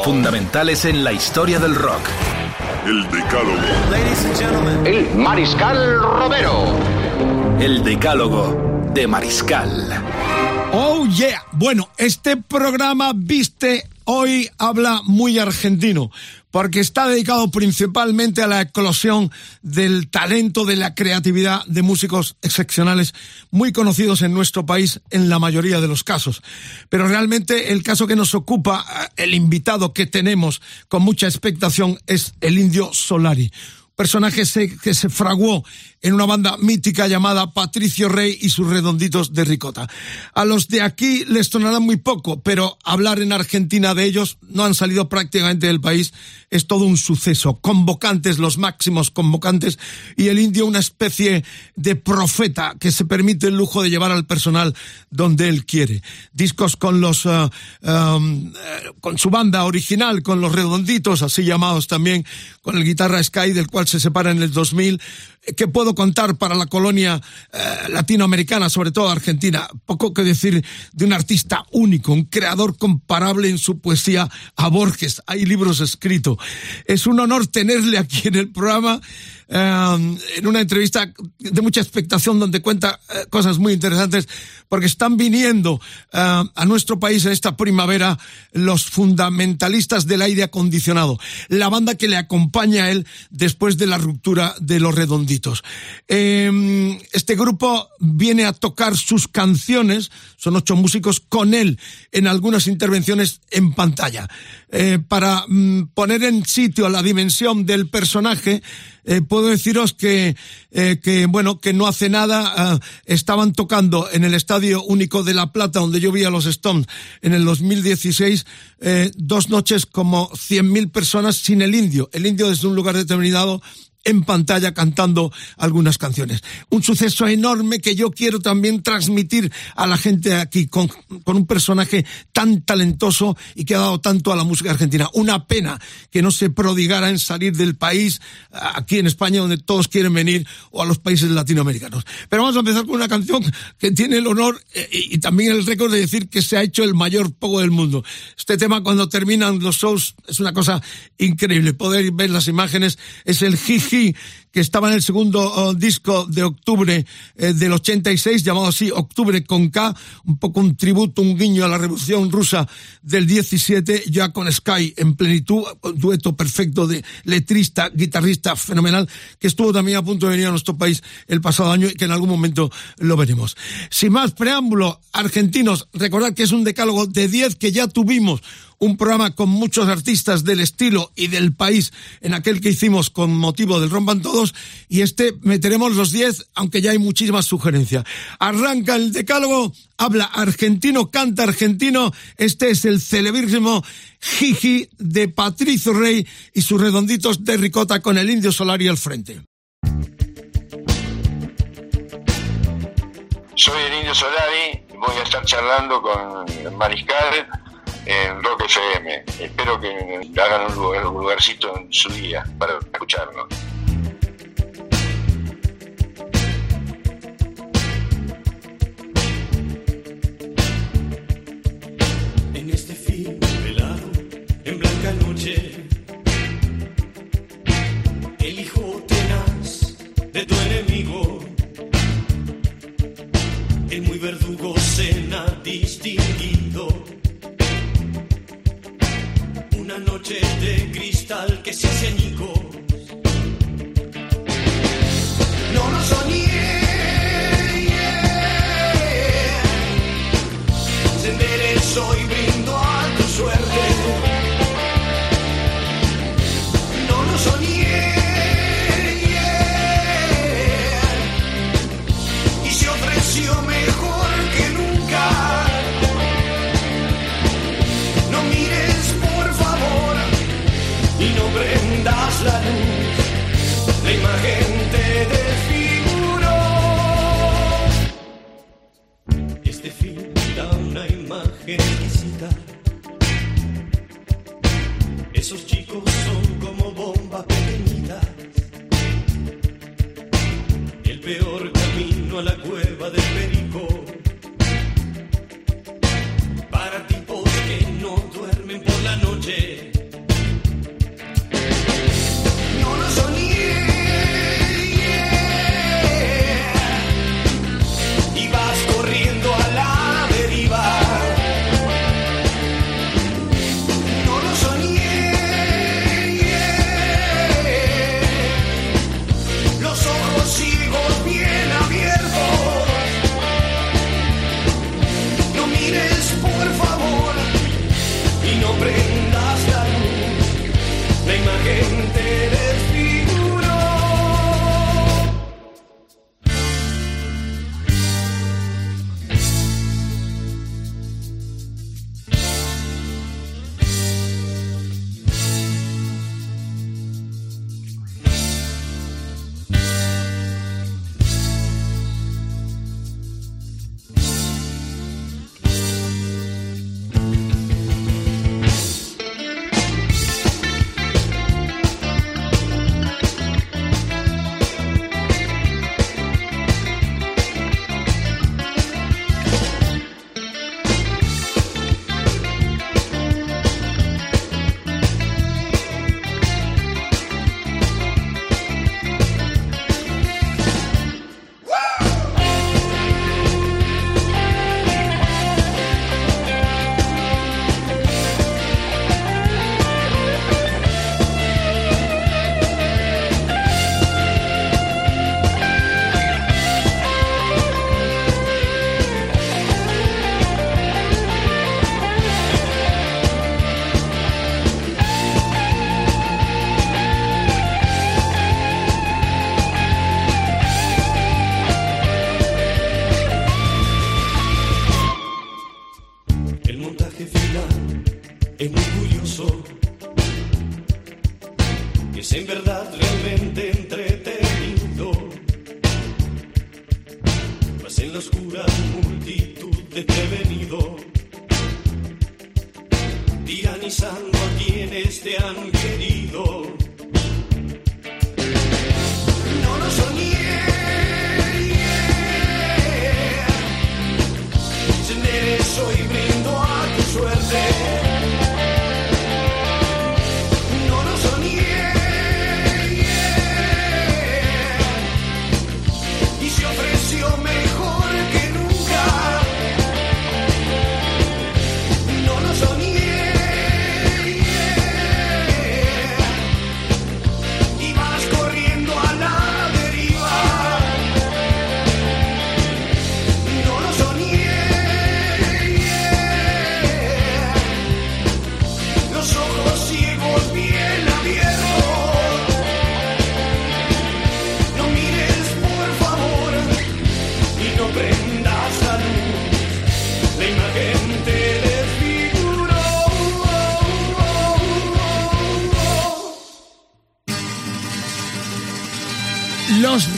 Fundamentales en la historia del rock. El Decálogo. El Mariscal Romero. El Decálogo de Mariscal. Oh yeah. Bueno, este programa viste hoy habla muy argentino porque está dedicado principalmente a la eclosión del talento, de la creatividad de músicos excepcionales muy conocidos en nuestro país en la mayoría de los casos. Pero realmente el caso que nos ocupa, eh, el invitado que tenemos con mucha expectación es el indio Solari personaje que se fraguó en una banda mítica llamada Patricio Rey y sus redonditos de ricota. A los de aquí les sonará muy poco, pero hablar en Argentina de ellos no han salido prácticamente del país es todo un suceso. Convocantes, los máximos convocantes, y el indio una especie de profeta que se permite el lujo de llevar al personal donde él quiere. Discos con los, uh, um, con su banda original, con los redonditos, así llamados también, con el guitarra Sky, del cual se separa en el 2000, ¿Qué puedo contar para la colonia eh, latinoamericana, sobre todo Argentina? Poco que decir de un artista único, un creador comparable en su poesía a Borges. Hay libros escritos. Es un honor tenerle aquí en el programa. Eh, en una entrevista de mucha expectación donde cuenta eh, cosas muy interesantes porque están viniendo a nuestro país en esta primavera los fundamentalistas del aire acondicionado, la banda que le acompaña a él después de la ruptura de los redonditos Em, este grupo viene a tocar sus canciones, son ocho músicos, con él en algunas intervenciones en pantalla. Eh, para mm, poner en sitio la dimensión del personaje, eh, puedo deciros que, eh, que, bueno, que no hace nada, ah, estaban tocando en el Estadio Único de La Plata, donde yo vi a los Stones en el 2016, dos noches como 100.000 personas sin el indio. El indio desde un lugar determinado en pantalla cantando algunas canciones. Un suceso enorme que yo quiero también transmitir a la gente aquí con, con, un personaje tan talentoso y que ha dado tanto a la música argentina. Una pena que no se prodigara en salir del país aquí en España donde todos quieren venir o a los países latinoamericanos. Pero vamos a empezar con una canción que tiene el honor eh, y, también el récord de decir que se ha hecho el mayor poco del mundo. Este tema cuando terminan los shows es una cosa increíble. Poder ver las imágenes es el jiji que estaba en el segundo oh, disco de octubre eh, del 86, llamado así Octubre con K, un poco un tributo, un guiño a la revolución rusa del 17, ya con Sky en plenitud, dueto perfecto de letrista, guitarrista fenomenal, que estuvo también a punto de venir a nuestro país el pasado año y que en algún momento lo veremos. Sin más preámbulo, argentinos, recordad que es un decálogo de 10 que ya tuvimos un programa con muchos artistas del estilo y del país en aquel que hicimos con motivo del Rompan Todos y este meteremos los 10, aunque ya hay muchísimas sugerencias. Arranca el decálogo, habla argentino, canta argentino, este es el celebrísimo Jiji de Patricio Rey y sus redonditos de ricota con el Indio Solari al frente. Soy el Indio Solari, voy a estar charlando con Mariscal en Rock FM. Espero que hagan un, lugarcito en su día para escucharnos. En este fin velado, en blanca noche, el hijo tenaz de tu enemigo, una noche de cristal que se hace No lo soñé. Prendas la luz. La imagen te desfiguró. Este film da una imagen exquisita. Esos chicos son como bombas pequeñitas. El peor camino a la cueva del perico. Para tipos que no duermen por la noche.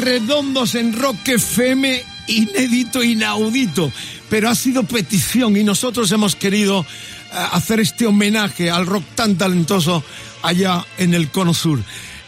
Redondos en Rock FM, inédito, inaudito, pero ha sido petición y nosotros hemos querido eh, hacer este homenaje al rock tan talentoso allá en el Cono Sur.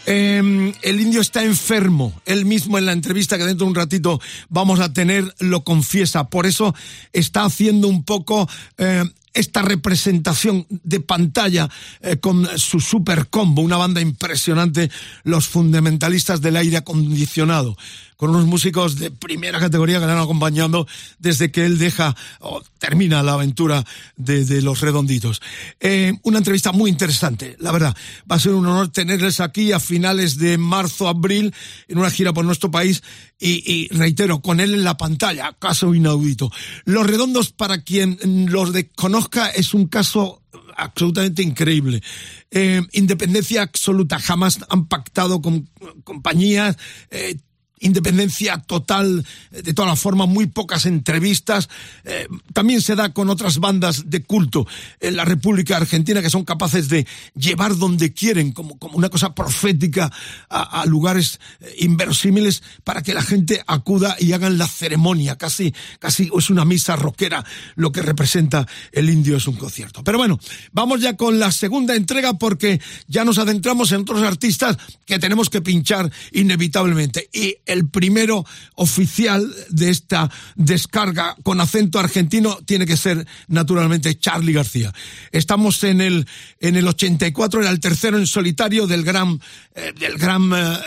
Eh, el indio está enfermo, él mismo en la entrevista que dentro de un ratito vamos a tener lo confiesa, por eso está haciendo un poco eh, esta representación de pantalla eh, con su super combo, una banda impresionante, los fundamentalistas del aire acondicionado, con unos músicos de primera categoría que le han acompañado desde que él deja o termina la aventura de, los redonditos. Eh, una entrevista muy interesante, la verdad. Va a ser un honor tenerles aquí a finales de marzo, abril, en una gira por nuestro país y, y reitero, con él en la pantalla, caso inaudito. Los redondos, para quien los desconozca, es un caso absolutamente increíble. Eh, independencia absoluta, jamás han pactado con compañías, eh, independencia total, de todas las formas, muy pocas entrevistas. Eh, también se da con otras bandas de culto en la República Argentina que son capaces de llevar donde quieren, como, como una cosa profética, a, lugares eh, inverosímiles para que la gente acuda y hagan la ceremonia. Casi, casi es una misa rockera lo que representa el indio es un concierto. Pero bueno, vamos ya con la segunda entrega porque ya nos adentramos en otros artistas que tenemos que pinchar inevitablemente. Y primero oficial de esta descarga con acento argentino tiene que ser naturalmente Charlie García. Estamos en el en el 84 era el tercero en solitario del gran eh, del gran eh,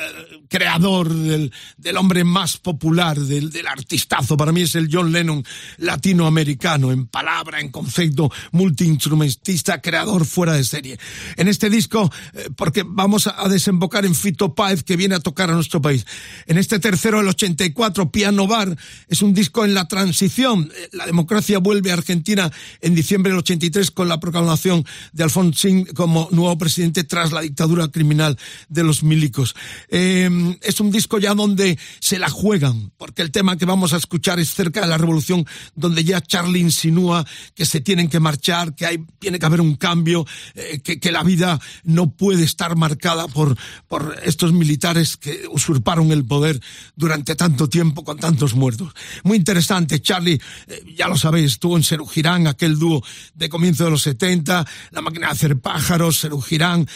creador del, del hombre más popular del, del artistazo para mí es el John Lennon latinoamericano en palabra en concepto multiinstrumentista creador fuera de serie en este disco eh, porque vamos a, desembocar en Fito Páez que viene a tocar a nuestro país en este tercero, el 84, Piano Bar, es un disco en la transición. La democracia vuelve a Argentina en diciembre del 83 con la proclamación de Alfonsín como nuevo presidente tras la dictadura criminal de los milicos. Eh, es un disco ya donde se la juegan, porque el tema que vamos a escuchar es cerca de la revolución, donde ya Charlie insinúa que se tienen que marchar, que hay, tiene que haber un cambio, eh, que, que la vida no puede estar marcada por, por estos militares que usurparon el poder durante tanto tiempo con tantos muertos. Muy interesante, Charlie, eh, ya lo sabéis, estuvo en Serú Girán, aquel dúo de comienzo de los 70, La máquina de hacer pájaros, Serú Girán,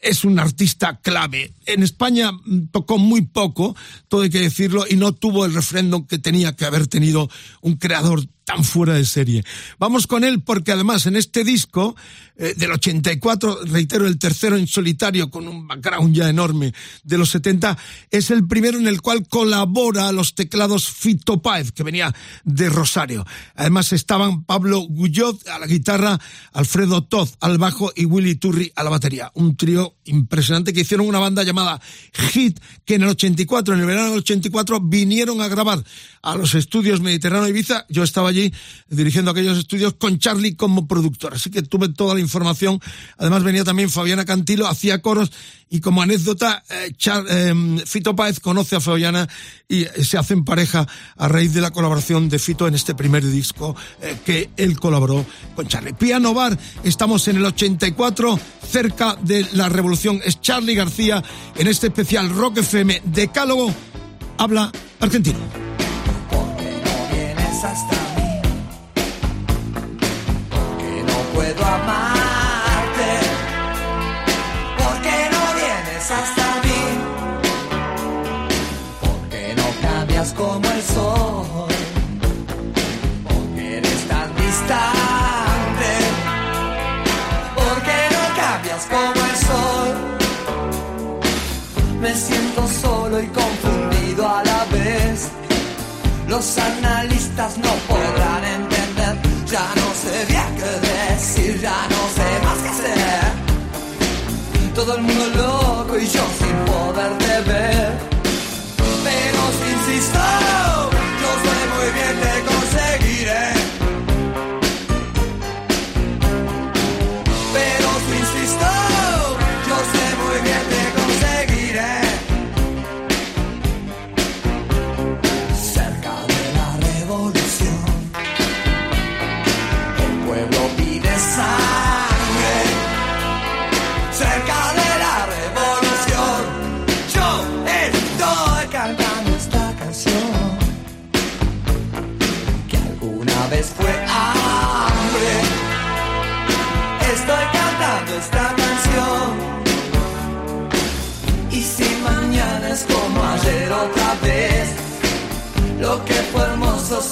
es un artista clave. En España mm, tocó muy poco, todo hay que decirlo, y no tuvo el refrendo que tenía que haber tenido un creador tan fuera de serie. Vamos con él porque además en este disco eh, del 84, reitero, el tercero en solitario con un background ya enorme de los 70, es el primero en el cual colabora a los teclados Fito Páez, que venía de Rosario. Además estaban Pablo Guyot a la guitarra, Alfredo Toz al bajo y Willy Turri a la batería. Un trío impresionante que hicieron una banda llamada Hit, que en el 84, en el verano del 84, vinieron a grabar a los estudios Mediterráneo Ibiza. Yo estaba allí dirigiendo aquellos estudios con Charlie como productor. Así que tuve toda la información. Además venía también Fabiana Cantilo, hacía coros y como anécdota, eh, eh, Fito Páez conoce a Fabiana y eh, se hacen pareja a raíz de la colaboración de Fito en este primer disco eh, que él colaboró con Charlie. Piano Bar, estamos en el 84, cerca de la revolución. Es Charlie García en este especial Rock FM Decálogo. Habla argentino. vienes hasta puedo amarte, porque no vienes hasta mí, porque no cambias como el sol, porque eres tan distante, porque no cambias como el sol. Me siento solo y confundido a la vez. Los analistas no podrán entender. Ya no sé bien qué decir, ya no sé más qué hacer. Todo el mundo loco y yo sin poderte ver. Lo que fue hermoso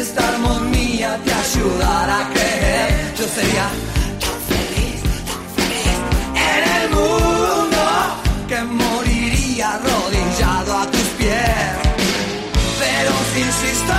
esta armonía te ayudara a creer, yo sería tan feliz, tan feliz en el mundo que moriría arrodillado a tus pies. Pero si insisto,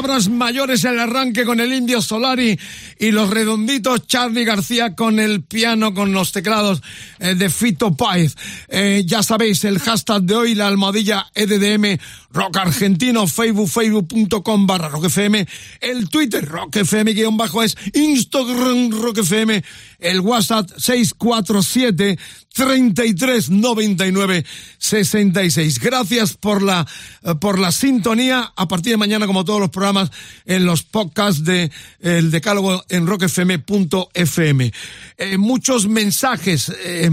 palabras mayores el arranque con el Indio Solari y los redonditos Charlie García con el piano, con los teclados eh, de Fito Páez. Eh, ya sabéis, el hashtag de hoy, la almohadilla EDDM Rock Argentino, Facebook, facebook.com barra Rock FM, el Twitter Rock FM guion bajo es Instagram Rock FM, el WhatsApp 647 33 99 66. Gracias por la, eh, por la sintonía. A partir de mañana, como todos los programas, en los podcasts de El Decálogo en rockfm.fm. Eh, muchos mensajes. eh,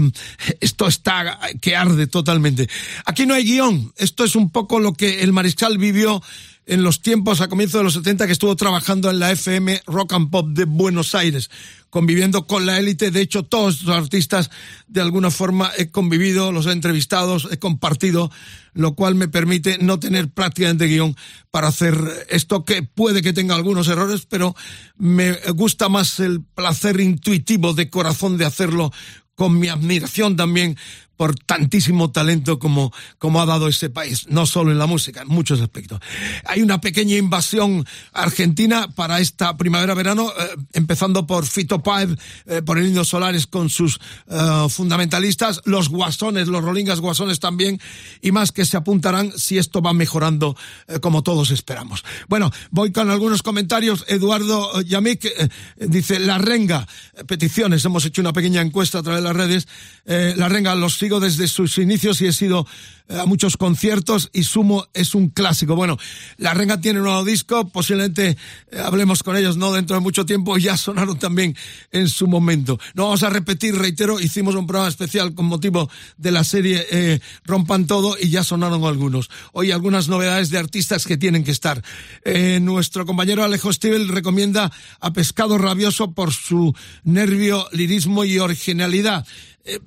esto está que arde totalmente. Aquí no hay guion. Esto es un poco lo que el Mariscal vivió en los tiempos a comienzos de los 70 que estuvo trabajando en la FM Rock and Pop de Buenos Aires, conviviendo con la élite. De hecho, todos los artistas de alguna forma he convivido, los he entrevistado, he compartido, lo cual me permite no tener prácticamente guion para hacer esto que puede que tenga algunos errores, pero me gusta más el placer intuitivo de corazón de hacerlo con mi admiración también por tantísimo talento como, como ha dado este país, no solo en la música, en muchos aspectos. Hay una pequeña invasión argentina para esta primavera-verano, eh, empezando por Fito Páez, eh, por el Indio Solares con sus eh, fundamentalistas, los guasones, los rolingas guasones también, y más que se apuntarán si esto va mejorando eh, como todos esperamos. Bueno, voy con algunos comentarios. Eduardo Yamik eh, dice, La Renga, peticiones, hemos hecho una pequeña encuesta a través de las redes, La Renga los sigo desde sus inicios y he sido eh, a muchos conciertos y Sumo es un clásico. Bueno, La Renga tiene un nuevo disco, posiblemente eh, hablemos con ellos no dentro de mucho tiempo, ya sonaron también en su momento. No vamos a repetir, reitero, hicimos un programa especial con motivo de la serie eh, Rompan Todo y ya sonaron algunos. Hoy algunas novedades de artistas que tienen que estar. Eh, nuestro compañero Alejo Stivel recomienda a Pescado Rabioso por su nervio, lirismo y originalidad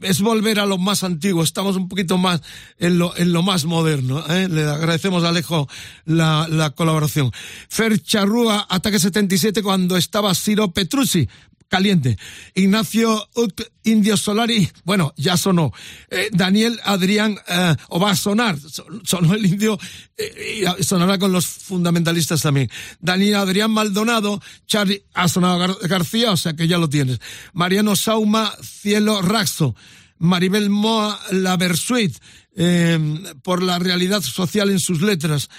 es volver a lo más antiguo, estamos un poquito más en lo, en lo más moderno. ¿eh? Le agradecemos a Alejo la, la colaboración. Fer Charrúa, Ataque 77, cuando estaba Ciro Petrucci, caliente. Ignacio Ut, Indio Solari, bueno, ya sonó. Eh, Daniel Adrián, eh, o va a sonar, son- sonó el indio, eh, y sonará con los fundamentalistas también. Daniel Adrián Maldonado, Charlie, ha sonado Gar- García, o sea que ya lo tienes. Mariano Sauma, Cielo Raxo. Maribel Moa, La Versuit, por la realidad social en sus letras.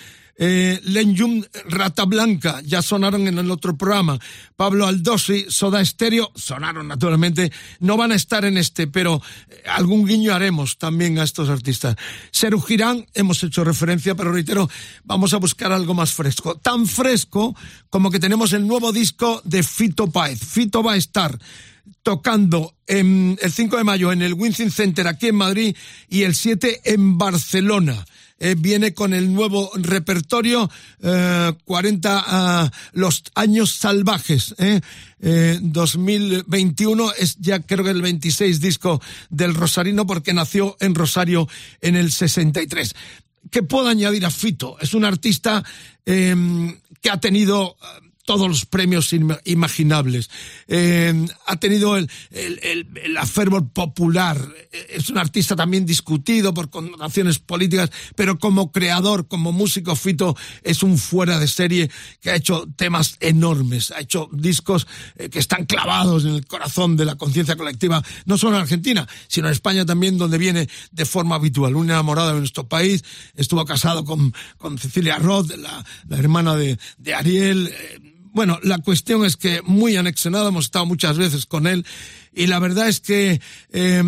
Eh, Lenyum Rata Blanca, ya sonaron en el otro programa. Pablo Aldosi, Soda Stereo, sonaron naturalmente. No van a estar en este, pero eh, algún guiño haremos también a estos artistas. Seru Girán, hemos hecho referencia, pero reitero, vamos a buscar algo más fresco. Tan fresco como que tenemos el nuevo disco de Fito Páez. Fito va a estar tocando en el 5 de mayo en el Wincing Center aquí en Madrid y el 7 en Barcelona. Eh, viene con el nuevo repertorio eh, 40 ah, los años salvajes. Eh, 2021 es ya creo que el 26 disco del Rosarino porque nació en Rosario en el 63. ¿Qué puedo añadir a Fito? Es un artista em, que ha tenido todos los premios imaginables. Eh, ha tenido el, el, el, afervo popular. Es un artista también discutido por connotaciones políticas, pero como creador, como músico, Fito es un fuera de serie que ha hecho temas enormes. Ha hecho discos eh, que están clavados en el corazón de la conciencia colectiva, no solo en Argentina, sino en España también, donde viene de forma habitual. Un enamorado de nuestro país, estuvo casado con, con Cecilia Roth, la, la hermana de, de Ariel. Eh, bueno, la cuestión es que muy anexionado, hemos estado muchas veces con él y la verdad es que eh,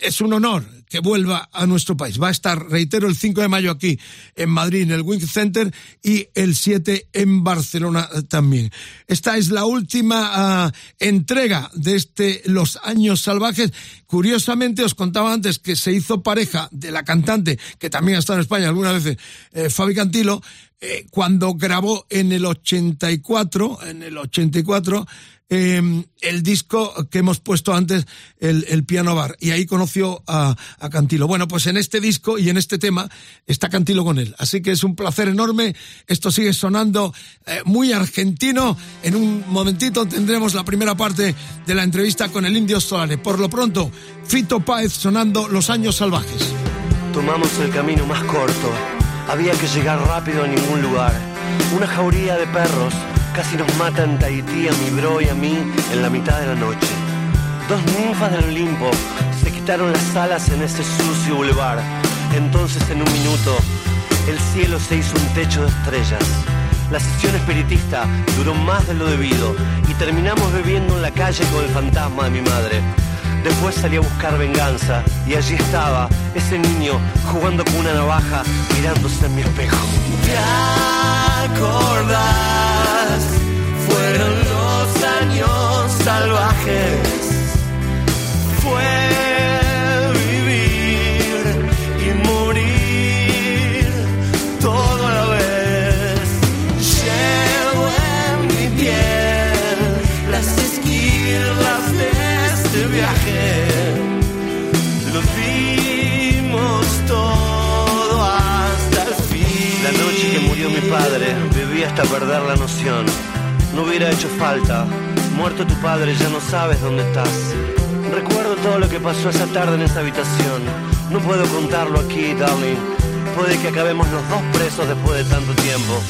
es un honor que vuelva a nuestro país. Va a estar, reitero, el 5 de mayo aquí en Madrid, en el Wing Center, y el 7 en Barcelona también. Esta es la última uh, entrega de este Los Años Salvajes. Curiosamente, os contaba antes que se hizo pareja de la cantante, que también ha estado en España algunas veces, eh, Fabi Cantilo, eh, cuando grabó en el 84, en el 84, eh, el disco que hemos puesto antes, el, el Piano Bar, y ahí conoció a, a, Cantilo. Bueno, pues en este disco y en este tema está Cantilo con él. Así que es un placer enorme. Esto sigue sonando eh, muy argentino. En un momentito tendremos la primera parte de la entrevista con el Indio Solare. Por lo pronto, Fito Páez sonando Los Años Salvajes. Tomamos el camino más corto había que llegar rápido a ningún lugar. Una jauría de perros casi nos matan Tahití, a mi bro y a mí en la mitad de la noche. Dos ninfas del Olimpo se quitaron las alas en ese sucio boulevard. Entonces en un minuto el cielo se hizo un techo de estrellas. La sesión espiritista duró más de lo debido y terminamos bebiendo en la calle con el fantasma de mi madre. Después salí a buscar venganza y allí estaba ese niño jugando con una navaja mirándose en mi espejo. ¿Te acordás? Salvajes. Fue vivir y morir todo a la vez. Llevo en mi piel las esquirlas de este viaje. Lo vimos todo hasta el fin. La noche que murió mi padre, viví hasta perder la noción. No hubiera hecho falta. Muerto tu padre, ya no sabes dónde estás. Recuerdo todo lo que pasó esa tarde en esa habitación. No puedo contarlo aquí, darling. Puede que acabemos los dos presos después de tanto tiempo.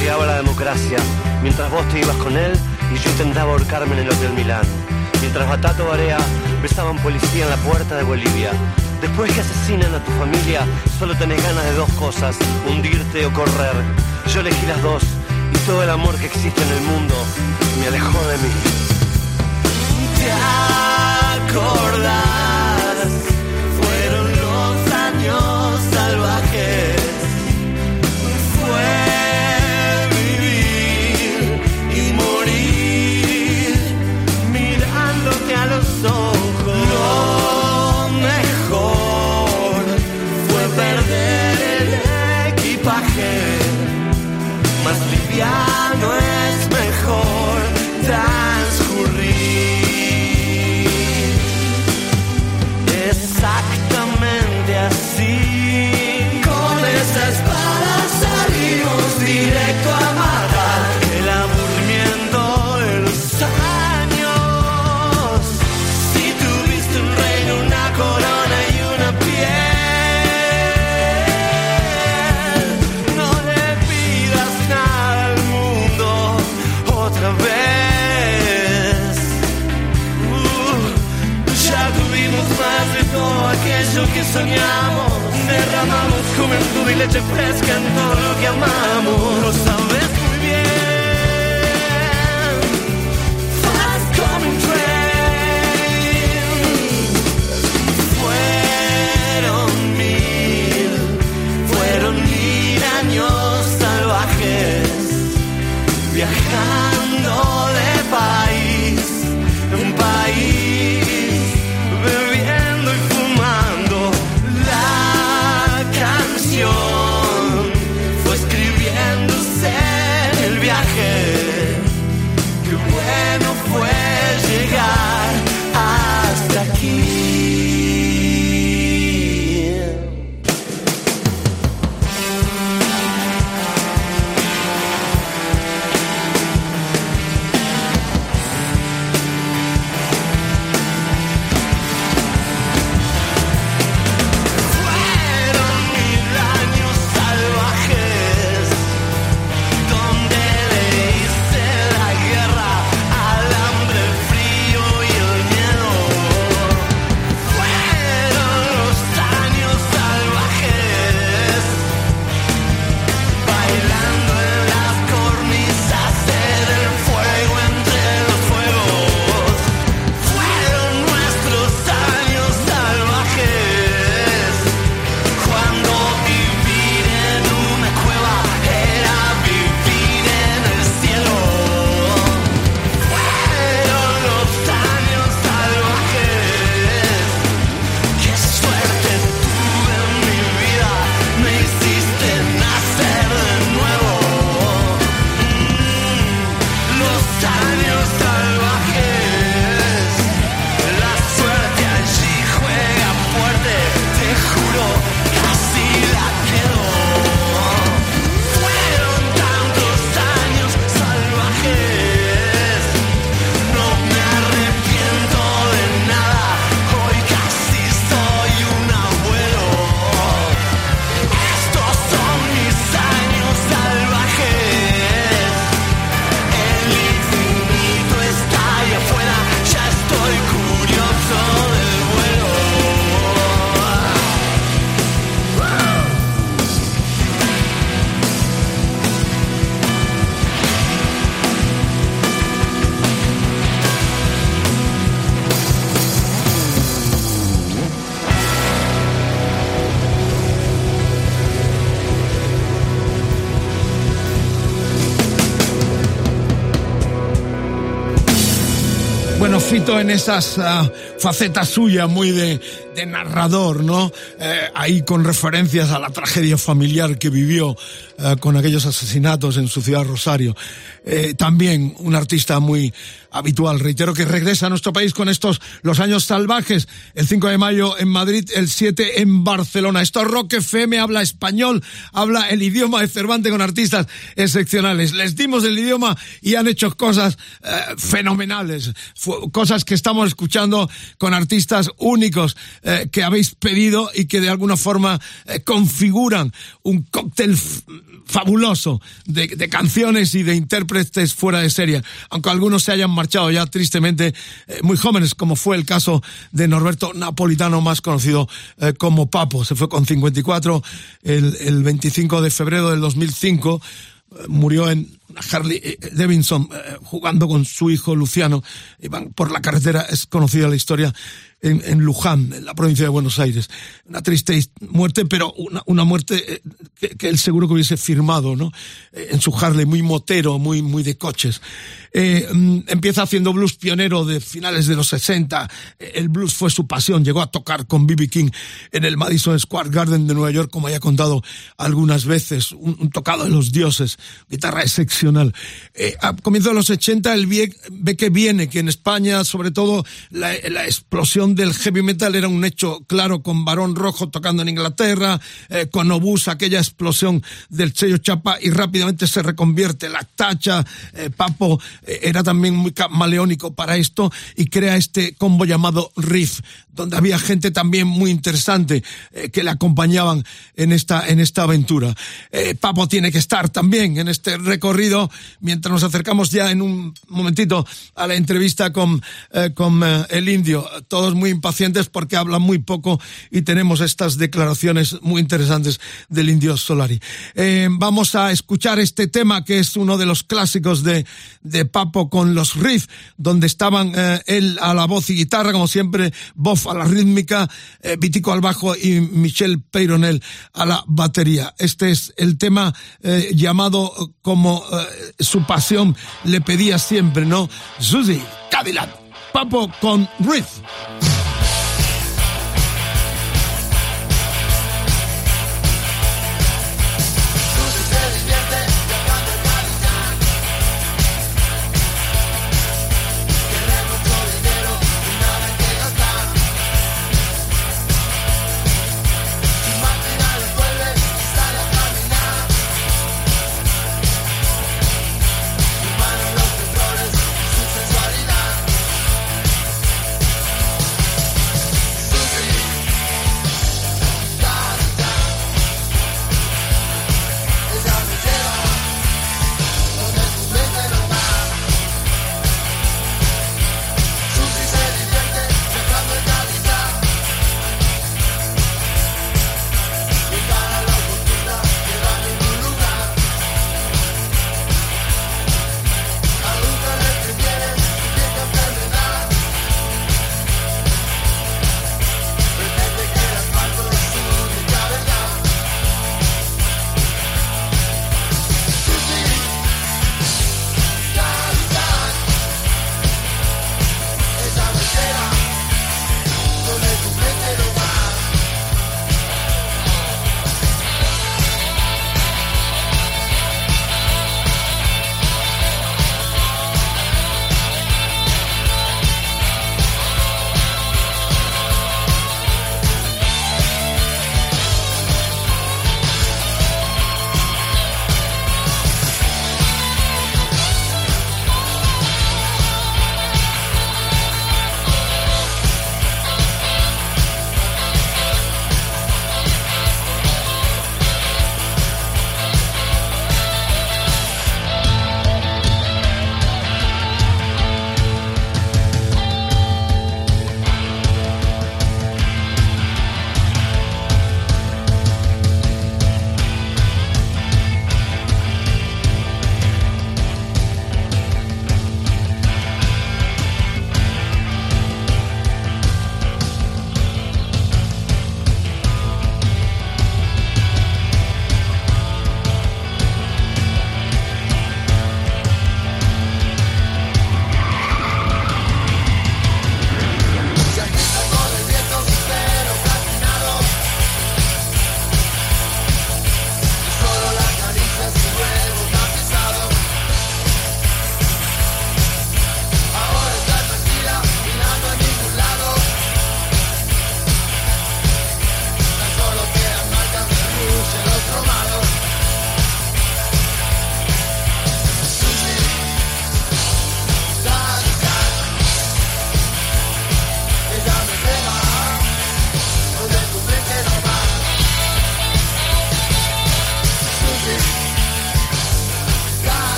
Llegaba la democracia, mientras vos te ibas con él y yo intentaba ahorcarme en el Hotel Milán. Mientras Batato Barea besaban policía en la puerta de Bolivia. Después que asesinan a tu familia, solo tenés ganas de dos cosas, hundirte o correr. Yo elegí las dos y todo el amor que existe en el mundo me alejó de mí. ¿Te? En esas uh, facetas suyas muy de, de narrador, ¿no? Eh, ahí con referencias a la tragedia familiar que vivió uh, con aquellos asesinatos en su ciudad Rosario. Eh, también un artista muy habitual. Reitero que regresa a nuestro país con estos Los Años Salvajes, el 5 de mayo en Madrid, el 7 en Barcelona. Esto Rock FM habla español, habla el idioma de Cervantes con artistas excepcionales. Les dimos el idioma y han hecho cosas eh, fenomenales, cosas que estamos escuchando con artistas únicos eh, que habéis pedido y que de alguna forma eh, configuran un cóctel fabuloso de, canciones y de intérpretes fuera de serie, aunque algunos se hayan marchado ya tristemente eh, muy jóvenes, como fue el caso de Norberto Napolitano, más conocido como Papo. Se fue con 54 el, el 25 de febrero del 2005 eh, murió en Harley Davidson jugando con su hijo Luciano. Iban por la carretera, es conocida la historia en, en, Luján, en la provincia de Buenos Aires. Una triste muerte, pero una, una muerte eh, que, que, él seguro que hubiese firmado, ¿no? Eh, en su Harley, muy motero, muy, muy de coches. Eh, mm, empieza haciendo blues pionero de finales de los 60. El blues fue su pasión. Llegó a tocar con B.B. King en el Madison Square Garden de Nueva York, como haya contado algunas veces. Un, un tocado de los dioses. Guitarra excepcional. Eh, a comienzos de los 80, él ve, que viene, que en España, sobre todo, la, la explosión del heavy metal era un hecho claro con Barón Rojo tocando en Inglaterra, eh, con Obús, aquella explosión del sello Chapa y rápidamente se reconvierte. La tacha, eh, Papo eh, era también muy maleónico para esto y crea este combo llamado Riff, donde había gente también muy interesante eh, que le acompañaban en esta, en esta aventura. Papo tiene que estar también en este recorrido mientras nos acercamos ya en un momentito a la entrevista con, con el indio. Todos muy impacientes porque hablan muy poco y tenemos estas declaraciones muy interesantes del indio Solari. Eh, vamos a escuchar este tema que es uno de los clásicos de, de Papo con los riffs, donde estaban eh, él a la voz y guitarra, como siempre, Boff a la rítmica, eh, Vitico al bajo y Michel Peyronel a la batería. Este es el tema eh, llamado como eh, su pasión le pedía siempre, ¿no? Susie Cadillac, Papo con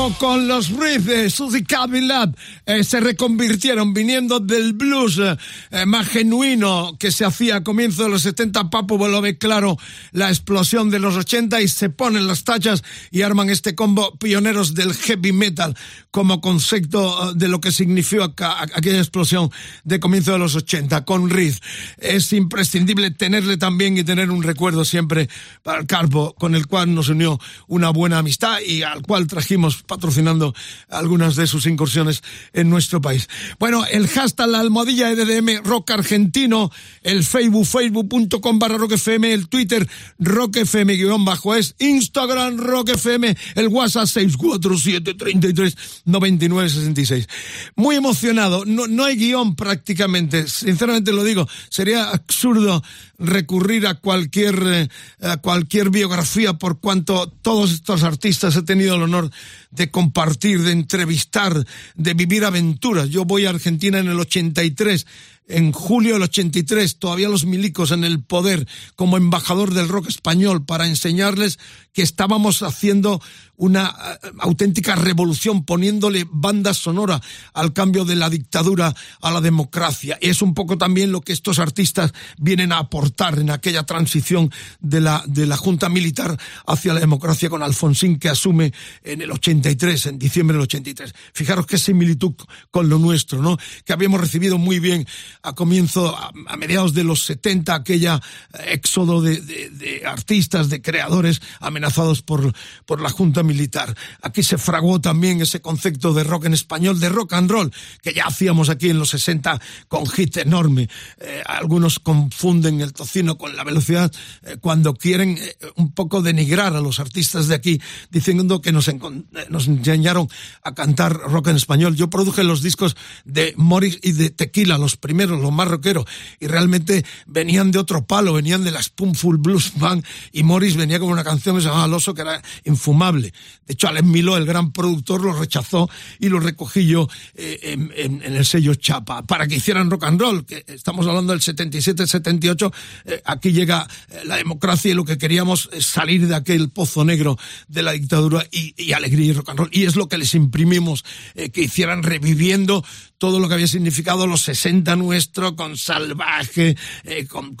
Con los riffs de Suzy eh, se reconvirtieron viniendo del blues eh, más genuino que se hacía a comienzos de los 70. Papo lo ve claro la explosión de los 80 y se ponen las tachas y arman este combo pioneros del heavy metal como concepto eh, de lo que significó aquella explosión de comienzo de los 80 con Riz. Es imprescindible tenerle también y tener un recuerdo siempre para el Carpo, con el cual nos unió una buena amistad y al cual trajimos patrocinando algunas de sus incursiones en nuestro país. Bueno, el hashtag la almohadilla EDM Rock Argentino, el Facebook, facebook.com barra Rock FM, el Twitter Rock FM guion bajo es, Instagram Rock FM, el WhatsApp 647 33 9966. Muy emocionado, no, no hay guion prácticamente, sinceramente lo digo, sería absurdo recurrir a cualquier, eh, a cualquier biografía por cuanto todos estos artistas he tenido el honor de compartir, de entrevistar, de vivir aventuras. Yo voy a Argentina en el 83 en julio del 83, todavía los milicos en el poder como embajador del rock español para enseñarles que estábamos haciendo una eh, auténtica revolución poniéndole banda sonora al cambio de la dictadura a la democracia. Es un poco también lo que estos artistas vienen a aportar en aquella transición de la, de la Junta Militar hacia la democracia con Alfonsín que asume en el 83, en diciembre del 83. Fijaros qué similitud con lo nuestro, ¿no? Que habíamos recibido muy bien a comienzo, a, mediados de los 70, aquella éxodo de, de, artistas, de creadores amenazados por, por la Junta Militar. Aquí se fraguó también ese concepto de rock en español, de rock and roll, que ya hacíamos aquí en los 60 con hit enorme. Eh, algunos confunden el tocino con la velocidad eh, cuando quieren eh, un poco denigrar a los artistas de aquí, diciendo que nos, nos enseñaron a cantar rock en español. Yo produje los discos de Morris y de Tequila, los primeros los más rockeros, y realmente venían de otro palo, venían de la Spoonful Blues Band, y Morris venía con una canción que se llamaba Loso, que era infumable. De hecho, Alex Milo, el gran productor, lo rechazó y lo recogí yo eh, en, el sello Chapa, para que hicieran rock and roll, que estamos hablando del 77-78, eh, aquí llega eh, la democracia y lo que queríamos es salir de aquel pozo negro de la dictadura y, y alegría y rock and roll. Y es lo que les imprimimos, que hicieran reviviendo todo lo que había significado los 60 nuestro, con Salvaje, eh, con,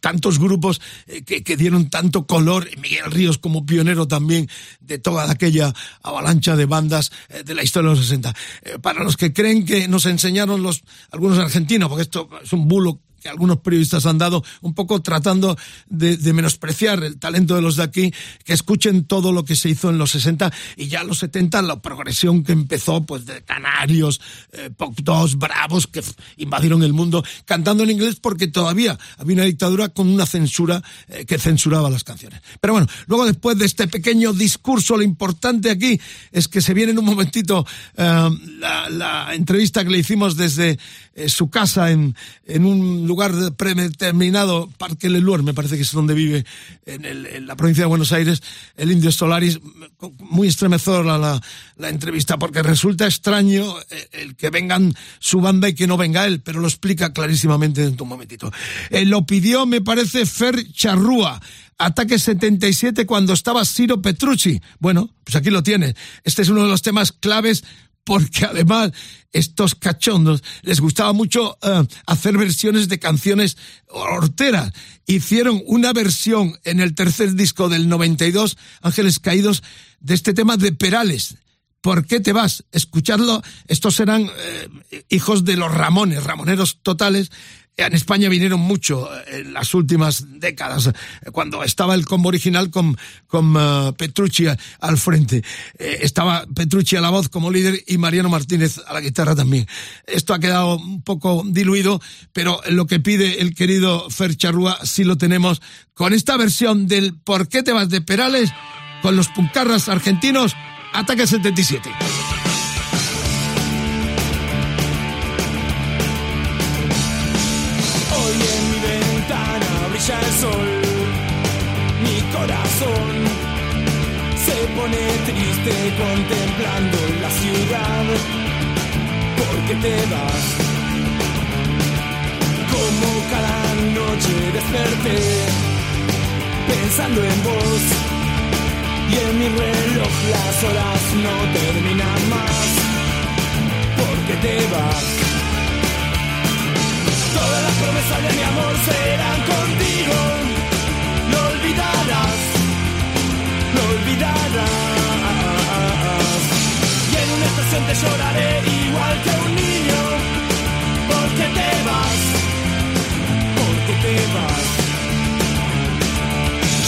tantos grupos eh, que, dieron tanto color, Miguel Ríos como pionero también de toda aquella avalancha de bandas eh, de la historia de los 60. para los que creen que nos enseñaron los algunos argentinos, porque esto es un bulo algunos periodistas han dado, un poco tratando de, menospreciar el talento de los de aquí, que escuchen todo lo que se hizo en los 60 y ya los 70 la progresión que empezó pues de Canarios, eh, Pop 2, Bravos, que invadieron el mundo cantando en inglés porque todavía había una dictadura con una censura eh, que censuraba las canciones. Pero bueno, luego después de este pequeño discurso, lo importante aquí es que se viene en un momentito eh, la, la, entrevista que le hicimos desde eh, su casa en, en un lugar predeterminado, Parque Leluer, me parece que es donde vive, en, la provincia de Buenos Aires, el indio Solaris. Muy estremecedora la, la entrevista, porque resulta extraño eh, el que vengan su banda y que no venga él, pero lo explica clarísimamente en un momentito. Eh, lo pidió, me parece, Fer Charrúa. Ataque 77 cuando estaba Ciro Petrucci. Bueno, pues aquí lo tiene. Este es uno de los temas claves porque además estos cachondos les gustaba mucho eh, hacer versiones de canciones horteras. Hicieron una versión en el tercer disco del 92, Ángeles Caídos, de este tema de Perales. ¿Por qué te vas? Escuchadlo. Estos eran eh, hijos de los Ramones, ramoneros totales, en España vinieron mucho eh, en las últimas décadas, eh, cuando estaba el combo original con, con uh, Petrucci al frente. estaba Petrucci a la voz como líder y Mariano Martínez a la guitarra también. Esto ha quedado un poco diluido, pero lo que pide el querido Fer Charrúa sí lo tenemos con esta versión del ¿Por qué te vas de Perales? con los puncarras argentinos Ataque 77. Contemplando la ciudad, porque te vas. Como cada noche desperté, pensando en vos, y en mi reloj las horas no terminan más, porque te vas. Todas las promesas de mi amor serán contigo. Lo olvidarás, lo olvidarás. Y en una estación te lloraré igual que un niño. Porque te vas, porque te vas.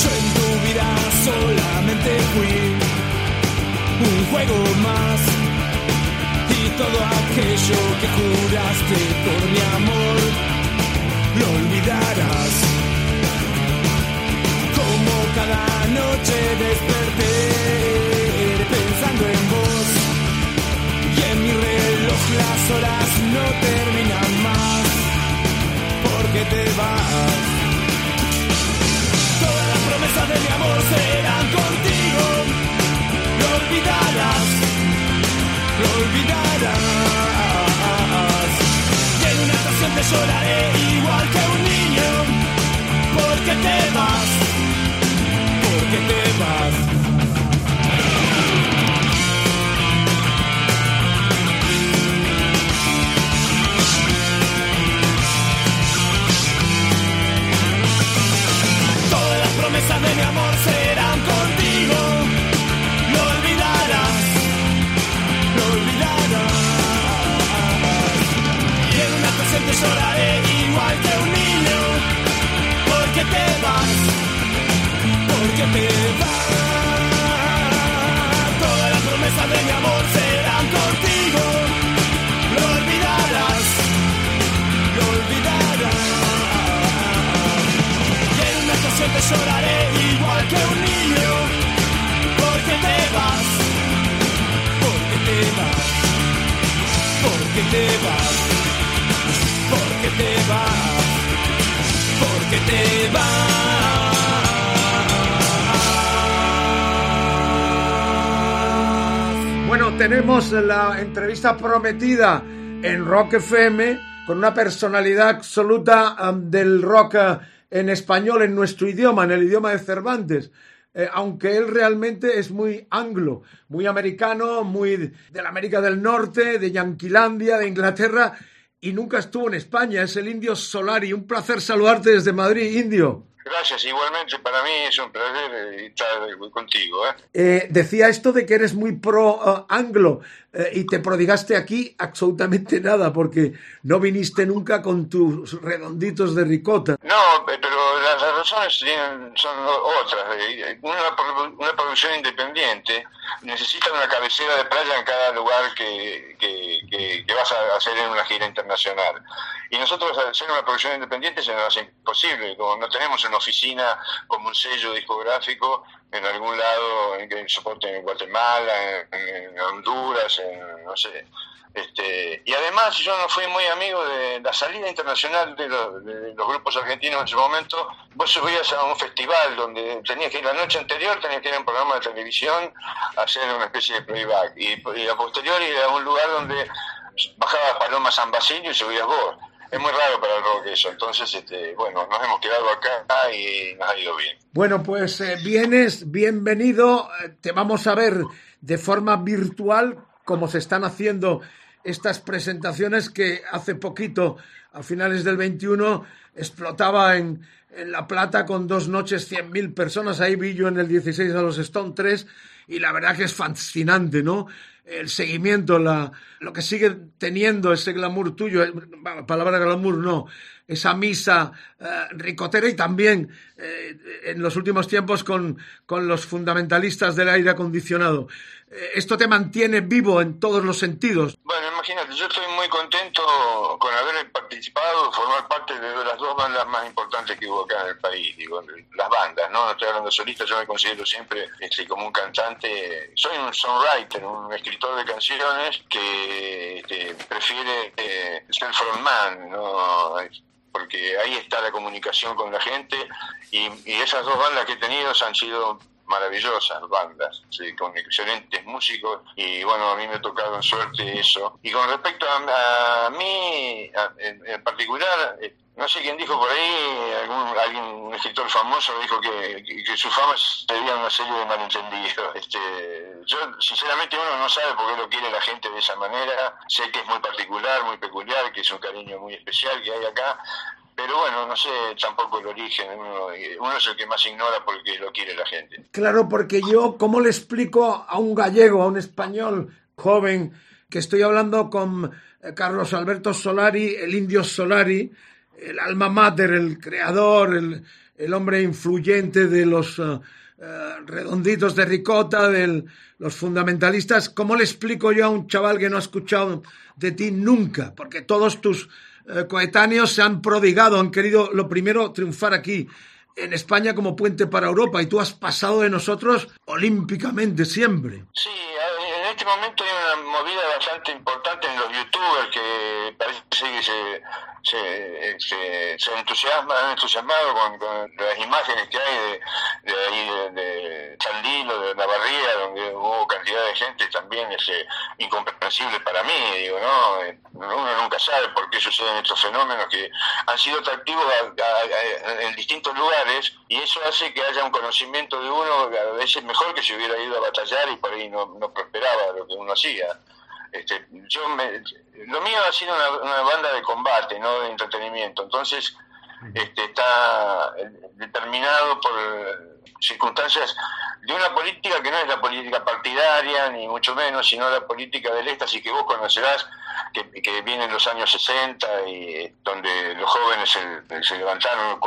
Yo en tu vida solamente fui un juego más todo aquello que juraste por mi amor, lo igual que un niño. Porque te vas, porque te vas. Todas las promesas de mi amor serán contigo. Lo olvidarás, lo olvidarás. Y en una estación te lloraré igual que un niño. Porque te vas, porque te vas, porque te vas te vas, porque te vas. Bueno, tenemos la entrevista prometida en Rock FM con una personalidad absoluta um, del rock uh, en español, en nuestro idioma, en el idioma de Cervantes. Eh, aunque él realmente es muy anglo, muy americano, muy de la América del Norte, de Yanquilandia, de Inglaterra, y nunca estuvo en España. Es el indio Solari. Un placer saludarte desde Madrid, indio. Gracias, igualmente para mí es un placer eh, estar contigo. ¿eh? Eh, decía esto de que eres muy pro uh, anglo eh, y te prodigaste aquí absolutamente nada porque no viniste nunca con tus redonditos de ricota. No, eh, pero las razones son otras. Eh, Una, pro- una producción independiente necesita una cabecera de playa en cada lugar que, que- que- que vas a hacer en una gira internacional. Y nosotros al ser una producción independiente se nos hace imposible, como no tenemos una oficina como un sello discográfico en algún lado en que soporte en Guatemala, en, en Honduras, en, no sé. Este, y además yo no fui muy amigo de la salida internacional de los, de los grupos argentinos en ese momento. Vos subías a un festival donde tenías que ir la noche anterior, tenías que ir a un programa de televisión a hacer una especie de playback. Y, y a posteriori era un lugar donde bajaba Paloma San Basilio y subías vos. Es muy raro para el rock eso. Entonces, este, bueno, nos hemos quedado acá y nos ha ido bien. Bueno, pues eh, vienes, bienvenido. Eh, Te vamos a ver de forma virtual como se están haciendo estas presentaciones que hace poquito, a finales del 21, explotaba en, en La Plata con dos noches 100.000 personas. Ahí vi yo en el 16 a los Stone 3 y la verdad que es fascinante, ¿no? El seguimiento, la, lo que sigue teniendo ese glamour tuyo, la palabra glamour no, esa misa eh, ricotera y también eh, en los últimos tiempos con, con los fundamentalistas del aire acondicionado. Eh, esto te mantiene vivo en todos los sentidos. Bueno, imagínate, yo estoy muy contento con haber participado, formar parte de las dos bandas más importantes que hubo acá en el país, digo, las bandas, ¿no? No estoy hablando solista, yo me considero siempre este, como un cantante, soy un songwriter, un escritor de canciones que este, prefiere eh, ser frontman, ¿no? Porque ahí está la comunicación con la gente y, esas dos bandas que he tenido han sido maravillosas bandas, sí, con excelentes músicos y bueno, a mí me ha tocado en suerte eso. Y con respecto a, a mí, en, particular, eh, no sé quién dijo por ahí, algún, escritor famoso dijo que, que, que su fama sería una serie de malentendidos. Este, yo, sinceramente, uno no sabe por qué lo quiere la gente de esa manera. Sé que es muy particular, muy peculiar, que es un cariño muy especial que hay acá. Pero bueno, no sé tampoco el origen. Uno, es el que más ignora porque lo quiere la gente. Claro, porque yo, ¿cómo le explico a un gallego, a un español joven, que estoy hablando con eh, Carlos Alberto Solari, el indio Solari, el alma mater, el creador, el, el hombre influyente de los eh, eh, redonditos de ricota, de los fundamentalistas? ¿Cómo le explico yo a un chaval que no ha escuchado de ti nunca? Porque todos tus eh, coetáneos se han prodigado, han querido, lo primero, triunfar aquí en España como puente para Europa y tú has pasado de nosotros olímpicamente siempre. Sí, en este momento hay una movida bastante importante en los que parece que se, se, se, se entusiasman, han entusiasmado con, las imágenes que hay de, de ahí de, de de la barriga, donde hubo cantidad de gente también ese, incomprensible para mí, digo, ¿no? Eh, Uno nunca sabe por qué suceden estos fenómenos que han sido atractivos en distintos lugares y eso hace que haya un conocimiento de uno a veces mejor que si hubiera ido a batallar y por ahí no prosperaba lo que uno hacía. Este, yo me, lo mío ha sido una, una banda de combate, no de entretenimiento. Entonces, este, está determinado por circunstancias de una política que no es la política partidaria, ni mucho menos, sino la política del éxtasis que vos conocerás que, que viene en los años 60 y donde los jóvenes se, se levantaron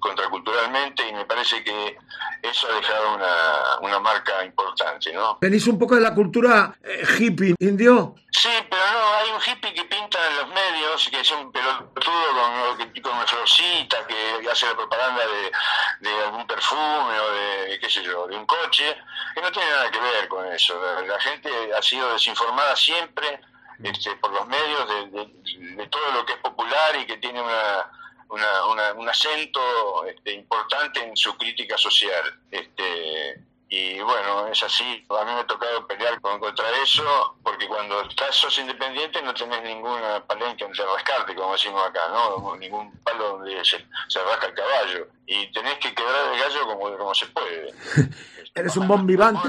contraculturalmente y me parece que eso ha dejado una, una marca importante, ¿no? ¿Venís un poco de la cultura eh, hippie, indio? Sí, pero no, hay un hippie que pinta en los medios, que es un pelotudo con, con una florcita, que hace la propaganda de, de algún perfume o de, qué sé yo, de un coche, que no tiene nada que ver con eso. La, gente ha sido desinformada siempre este, por los medios de, de, todo lo que es popular y que tiene una, una, un acento este, importante en su crítica social. Este, y bueno, es así. A mí me ha tocado pelear contra eso, porque cuando estás sos independiente no tenés ninguna palenque donde rascarte, como decimos acá, ¿no? Ningún palo donde se, rasca el caballo. Y tenés que quebrar el gallo como, como se puede. Eres un bombivante.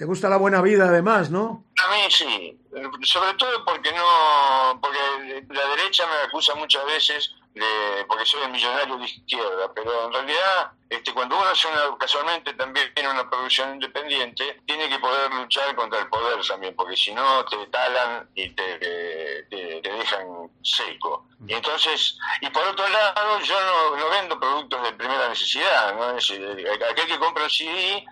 Te gusta la buena vida además, ¿no? A mí sí, sobre todo porque no, porque la derecha me acusa muchas veces de, porque soy el millonario de izquierda, pero en realidad este, cuando uno hace una, casualmente también tiene una producción independiente, tiene que poder luchar contra el poder también, porque si no te talan y te, te, dejan seco. Y entonces, y por otro lado, yo no, no vendo productos de primera necesidad, ¿no? Es, aquel que compra un CD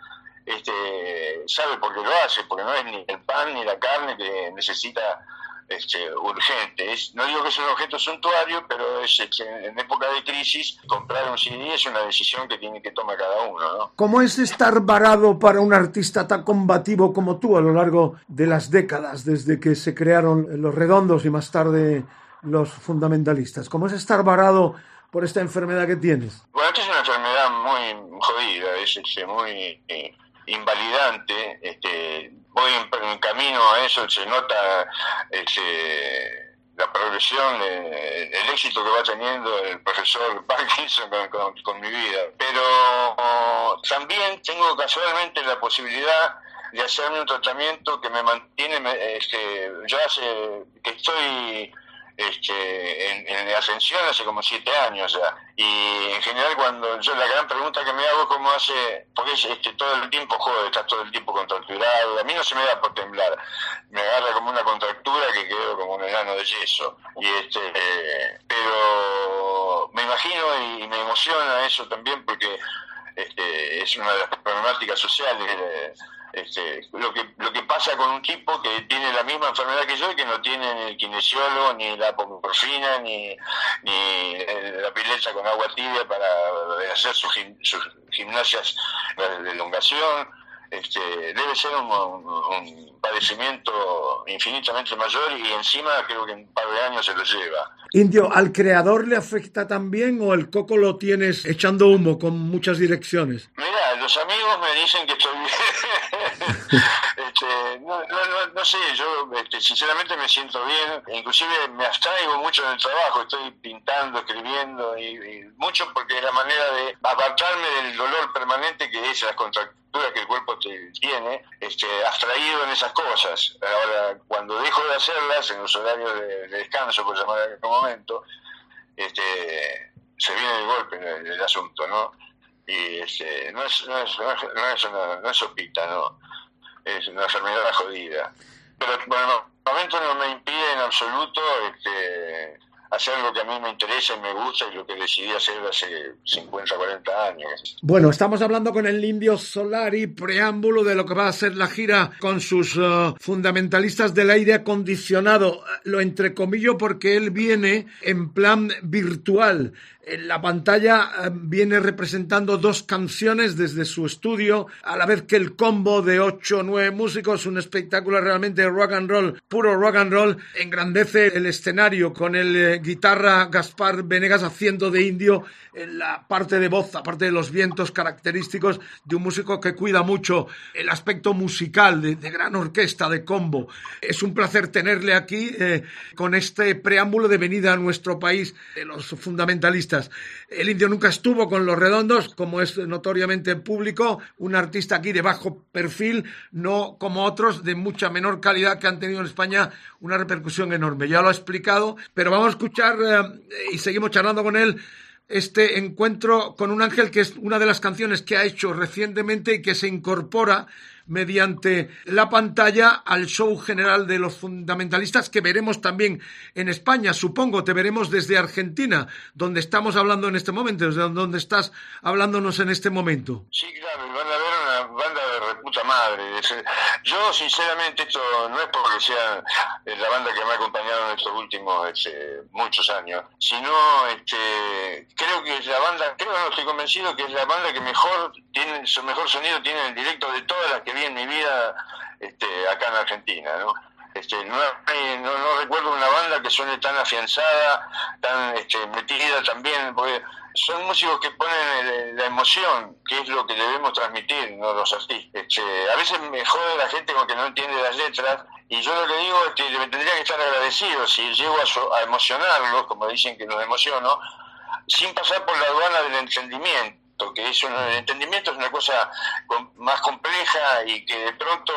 este, sabe por qué lo hace, porque no es ni el pan ni la carne que necesita este, urgente. Es, no digo que es un objeto suntuario, pero es, en época de crisis comprar un CD es una decisión que tiene que tomar cada uno. ¿no? ¿Cómo es estar varado para un artista tan combativo como tú a lo largo de las décadas, desde que se crearon los redondos y más tarde los fundamentalistas? ¿Cómo es estar varado por esta enfermedad que tienes? Bueno, esta es una enfermedad muy jodida, es, es muy... Eh, invalidante, este, voy en, camino a eso, se nota este, la progresión, el éxito que va teniendo el profesor Parkinson con, mi vida. Pero también tengo casualmente la posibilidad de hacerme un tratamiento que me mantiene, este, yo hace que estoy este, en, en, ascensión hace como siete años ya. Y en general cuando yo la gran pregunta que me hago es cómo hace, porque es, este, todo el tiempo jode, está todo el tiempo contracturado, a mí no se me da por temblar, me agarra como una contractura que quedo como un enano de yeso. Y este, pero me imagino y me emociona eso también porque este, es una de las problemáticas sociales. Este, lo que lo que pasa con un tipo que tiene la misma enfermedad que yo y que no tiene ni el kinesiólogo, ni la apoporfina, ni, ni la pileta con agua tibia para hacer sus, sus gimnasias de elongación. Este, debe ser un, padecimiento infinitamente mayor y encima creo que en un par de años se lo lleva. Indio, ¿al creador le afecta también o el coco lo tienes echando humo con muchas direcciones? Mira, los amigos me dicen que estoy bien. Este, no, no, no, sé, yo este, sinceramente me siento bien, inclusive me abstraigo mucho en el trabajo, estoy pintando, escribiendo y, mucho porque es la manera de apartarme del dolor permanente que es la contractura que el cuerpo te tiene, este, abstraído en esas cosas. Ahora, cuando dejo de hacerlas en los horarios de, descanso, por llamar a algún momento, este, se viene de golpe el, el asunto, ¿no? y este, no, es, no, es, no, es, una, no es sopita, no, es una enfermedad jodida. Pero bueno, el momento no me impide en absoluto este, hacer lo que a mí me interesa y me gusta y lo que decidí hacer hace 50, 40 años. Bueno, estamos hablando con el Indio Solari, preámbulo de lo que va a ser la gira con sus uh, fundamentalistas del aire acondicionado. Lo entrecomillo porque él viene en plan virtual la pantalla eh, viene representando dos canciones desde su estudio, a la vez que el combo de ocho o nueve músicos, un espectáculo realmente rock and roll, puro rock and roll, engrandece el escenario con el eh, guitarra Gaspar Venegas haciendo de indio en la parte de voz, aparte de los vientos característicos de un músico que cuida mucho el aspecto musical de, gran orquesta, de combo. Es un placer tenerle aquí eh, con este preámbulo de venida a nuestro país de los fundamentalistas. El indio nunca estuvo con los redondos, como es notoriamente público, un artista aquí de bajo perfil, no como otros de mucha menor calidad que han tenido en España una repercusión enorme. Ya lo ha explicado, pero vamos a escuchar eh, y seguimos charlando con él este encuentro con un ángel que es una de las canciones que ha hecho recientemente y que se incorpora mediante la pantalla al show general de los fundamentalistas que veremos también en España. Supongo, te veremos desde Argentina, donde estamos hablando en este momento, desde donde estás hablándonos en este momento. Sí, claro, de reputa madre. Yo, sinceramente, esto no es porque sea la banda que me ha acompañado en estos últimos este, muchos años, sino este, creo que es la banda, creo no estoy convencido que es la banda que mejor tiene, su mejor sonido tiene en el directo de todas las que vi en mi vida este, acá en Argentina, ¿no? Este, no, no, recuerdo una banda que suene tan afianzada, tan este, metida también, porque son músicos que ponen la emoción, que es lo que debemos transmitir, no los artistas. Este, a veces me jode la gente con que no entiende las letras, y yo lo que digo es que me tendría que estar agradecido si llego a, a emocionarlos, como dicen que los emociono, sin pasar por la aduana del entendimiento, que es el entendimiento es una cosa más compleja y que de pronto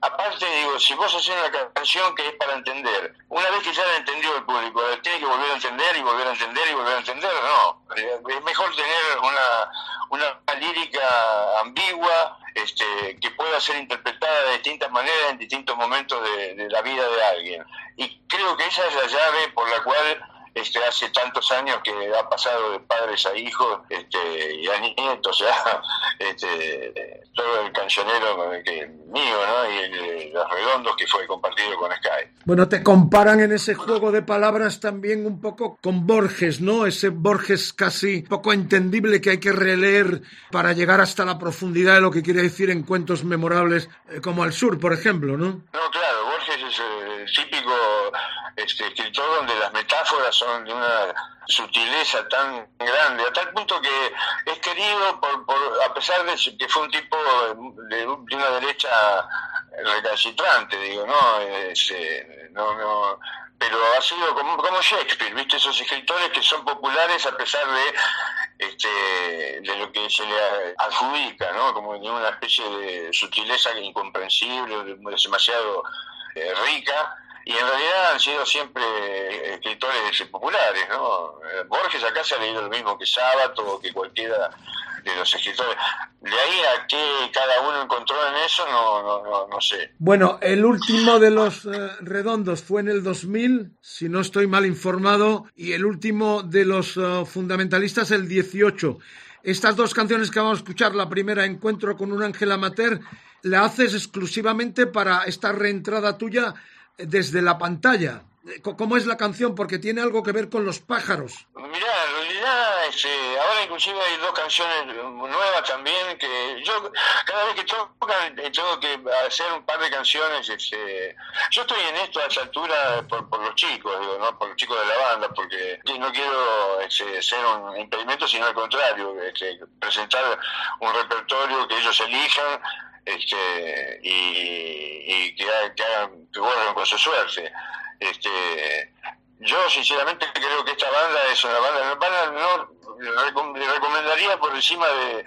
Aparte, digo, si vos haces una canción que es para entender, una vez que ya la entendió el público, tiene que volver a entender y volver a entender y volver a entender, no. Es mejor tener una, una lírica ambigua este, que pueda ser interpretada de distintas maneras en distintos momentos de, de la vida de alguien. Y creo que esa es la llave por la cual este, hace tantos años que ha pasado de padres a hijos este, y a nietos, ya, este, todo el cancionero que, mío, ¿no? Y los redondos que fue compartido con Sky. Bueno, te comparan en ese juego de palabras también un poco con Borges, ¿no? Ese Borges casi poco entendible que hay que releer para llegar hasta la profundidad de lo que quiere decir en cuentos memorables eh, como Al Sur, por ejemplo, ¿no? No, claro, Es el típico este, escritor donde las metáforas son de una sutileza tan grande, a tal punto que es querido por, por a pesar de que fue un tipo de, una derecha recalcitrante, digo, ¿no? Eh, no, no pero ha sido como, como Shakespeare, ¿viste? Esos escritores que son populares a pesar de este, de lo que se le adjudica, ¿no? Como de una especie de sutileza incomprensible, demasiado eh, rica, y en realidad han sido siempre eh, escritores populares, ¿no? Eh, Borges acá se ha leído lo mismo que Sábato o que cualquiera de los escritores. De ahí a qué cada uno encontró en eso, no, no, no, sé. Bueno, el último de los eh, redondos fue en el 2000, si no estoy mal informado, y el último de los fundamentalistas el 18. Estas dos canciones que vamos a escuchar, la primera, Encuentro con un ángel amateur, la haces exclusivamente para esta reentrada tuya desde la pantalla. ¿Cómo es la canción? Porque tiene algo que ver con los pájaros. Mira, en realidad este, ahora inclusive hay dos canciones nuevas también que yo cada vez que tocan eh, tengo que hacer un par de canciones. Este, yo estoy en esto a esa altura por, los chicos, digo, ¿no? por los chicos de la banda, porque no quiero este, ser un impedimento, sino al contrario, este, presentar un repertorio que ellos elijan este, y, que, hagan, que vuelvan con su suerte. Este, yo sinceramente creo que esta banda es una banda, banda no le recomendaría por encima de,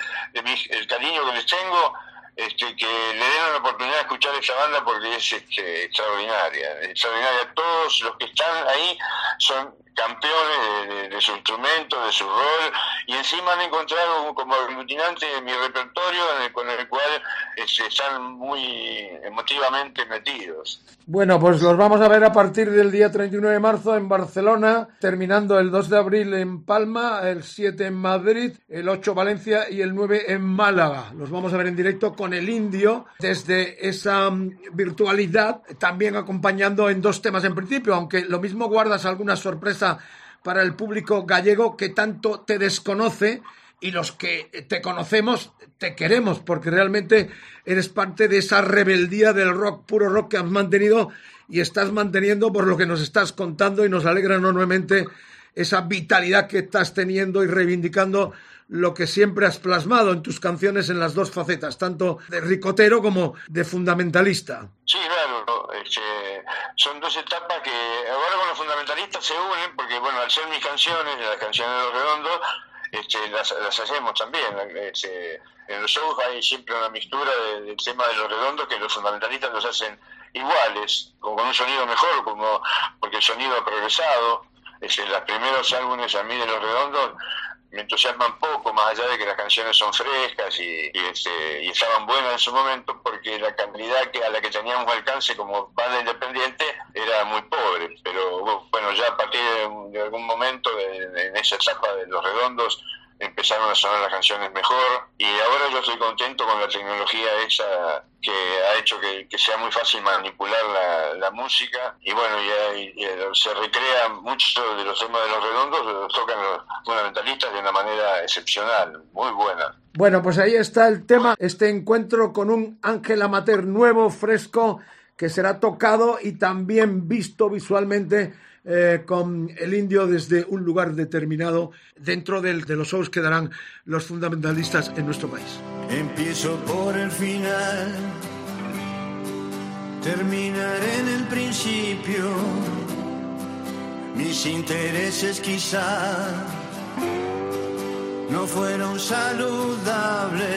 el cariño que les tengo, este, que le den la oportunidad de escuchar esta banda porque es este, extraordinaria, extraordinaria. Todos los que están ahí son campeones de, su instrumento, de su rol, y encima han encontrado como aglutinante mi repertorio con el cual este, están muy emotivamente metidos. Bueno, pues los vamos a ver a partir del día 31 de marzo en Barcelona, terminando el 2 de abril en Palma, el 7 en Madrid, el 8 Valencia y el 9 en Málaga. Los vamos a ver en directo con el indio desde esa mm, virtualidad, también acompañando en dos temas en principio, aunque lo mismo guardas alguna sorpresa para el público gallego que tanto te desconoce y los que te conocemos te queremos porque realmente eres parte de esa rebeldía del rock, puro rock que has mantenido y estás manteniendo por lo que nos estás contando y nos alegra enormemente esa vitalidad que estás teniendo y reivindicando lo que siempre has plasmado en tus canciones en las dos facetas, tanto de ricotero como de fundamentalista. Sí, este, son dos etapas que ahora con los fundamentalistas se unen, porque bueno, al ser mis canciones, las canciones de los redondos, este, las, hacemos también. Este, en los shows hay siempre una mixtura del tema de los redondos que los fundamentalistas los hacen iguales, con, un sonido mejor, como porque el sonido ha progresado. Es, los primeros álbumes a mí de los redondos me entusiasman poco, más allá de que las canciones son frescas y, este, y estaban buenas en su momento, porque la calidad que, a la que teníamos alcance como banda independiente era muy pobre. Pero bueno, ya a partir de, algún momento, en esa etapa de Los Redondos, empezaron a sonar las canciones mejor y ahora yo estoy contento con la tecnología esa que ha hecho que, sea muy fácil manipular la, música y bueno, y, se recrea muchos de los temas de los redondos, los tocan los fundamentalistas de una manera excepcional, muy buena. Bueno, pues ahí está el tema, este encuentro con un Ángel Amater nuevo, fresco, que será tocado y también visto visualmente eh, con el indio desde un lugar determinado dentro de los shows que darán los fundamentalistas en nuestro país. Empiezo por el final, terminaré en el principio. Mis intereses quizá no fueron saludables.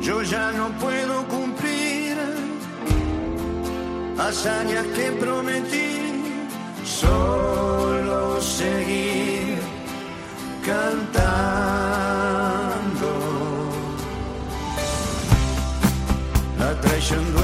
Yo ya no puedo cumplir hazañas que prometí solo seguir cantando. La traición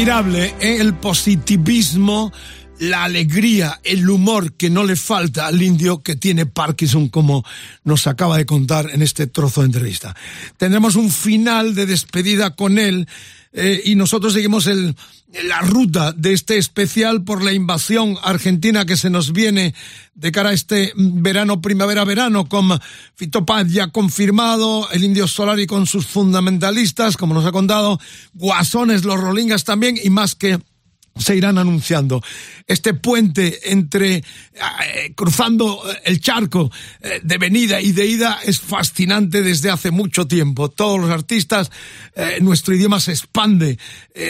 admirable ¿eh? el positivismo, la alegría, el humor que no le falta al indio que tiene Parkinson, como nos acaba de contar en este trozo de entrevista. Tendremos un final de despedida con él eh, y nosotros seguimos el, la ruta de este especial por la invasión argentina que se nos viene de cara a este verano, primavera, verano, con Fito ya confirmado, el Indio Solari con sus fundamentalistas, como nos ha contado, Guasones, los Rolingas también, y más que se irán anunciando. Este puente entre eh, cruzando el charco eh, de venida y de ida es fascinante desde hace mucho tiempo. Todos los artistas, eh, nuestro idioma se expande,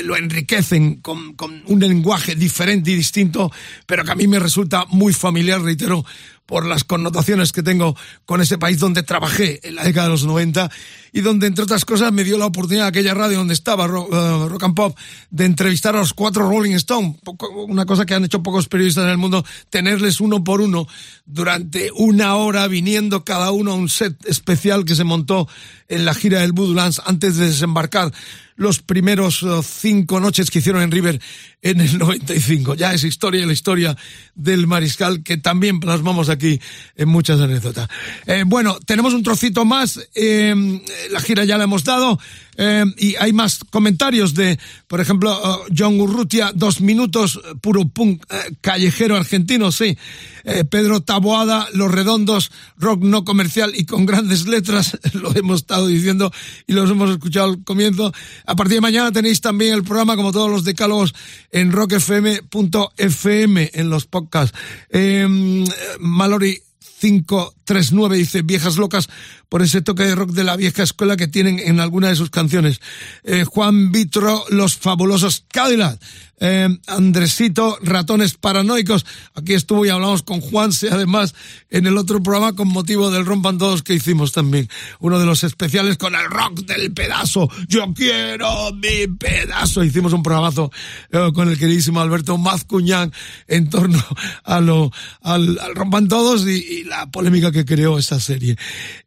lo enriquecen con, con un lenguaje diferente y distinto, pero que a mí me resulta muy familiar, reitero, por las connotaciones que tengo con ese país donde trabajé en la década de los 90 y donde, entre otras cosas, me dio la oportunidad aquella radio donde estaba, Rock, uh, and Pop, de entrevistar a los cuatro Rolling Stone, una cosa que han hecho pocos periodistas en el mundo, tenerles uno por uno durante una hora viniendo cada uno a un set especial que se montó en la gira del Voodoo antes de desembarcar los primeros uh, cinco noches que hicieron en River en el 95. Ya es historia, la historia del mariscal que también plasmamos aquí en muchas anécdotas. Eh, bueno, tenemos un trocito más. Eh, la gira ya la hemos dado. Eh, y hay más comentarios de, por ejemplo, uh, John Urrutia, dos minutos, puro punk callejero argentino, sí. Pedro Taboada, Los Redondos, rock no comercial y con grandes letras, lo hemos estado diciendo y los hemos escuchado al comienzo. A partir de mañana tenéis también el programa, como todos los decálogos, en rockfm.fm, en los podcasts. Eh, Mallory 539 dice viejas locas por ese toque de rock de la vieja escuela que tienen en alguna de sus canciones. Eh, Juan Vitro, Los Fabulosos Cadillac. Eh, Andresito, Ratones Paranoicos. Aquí estuvo y hablamos con Juanse, además, en el otro programa con motivo del Rompan Todos que hicimos también. Uno de los especiales con el rock del pedazo. Yo quiero mi pedazo. Hicimos un programazo eh, con el queridísimo Alberto Mazcuñán en torno a lo, al, Rompan Todos y, la polémica que creó esa serie.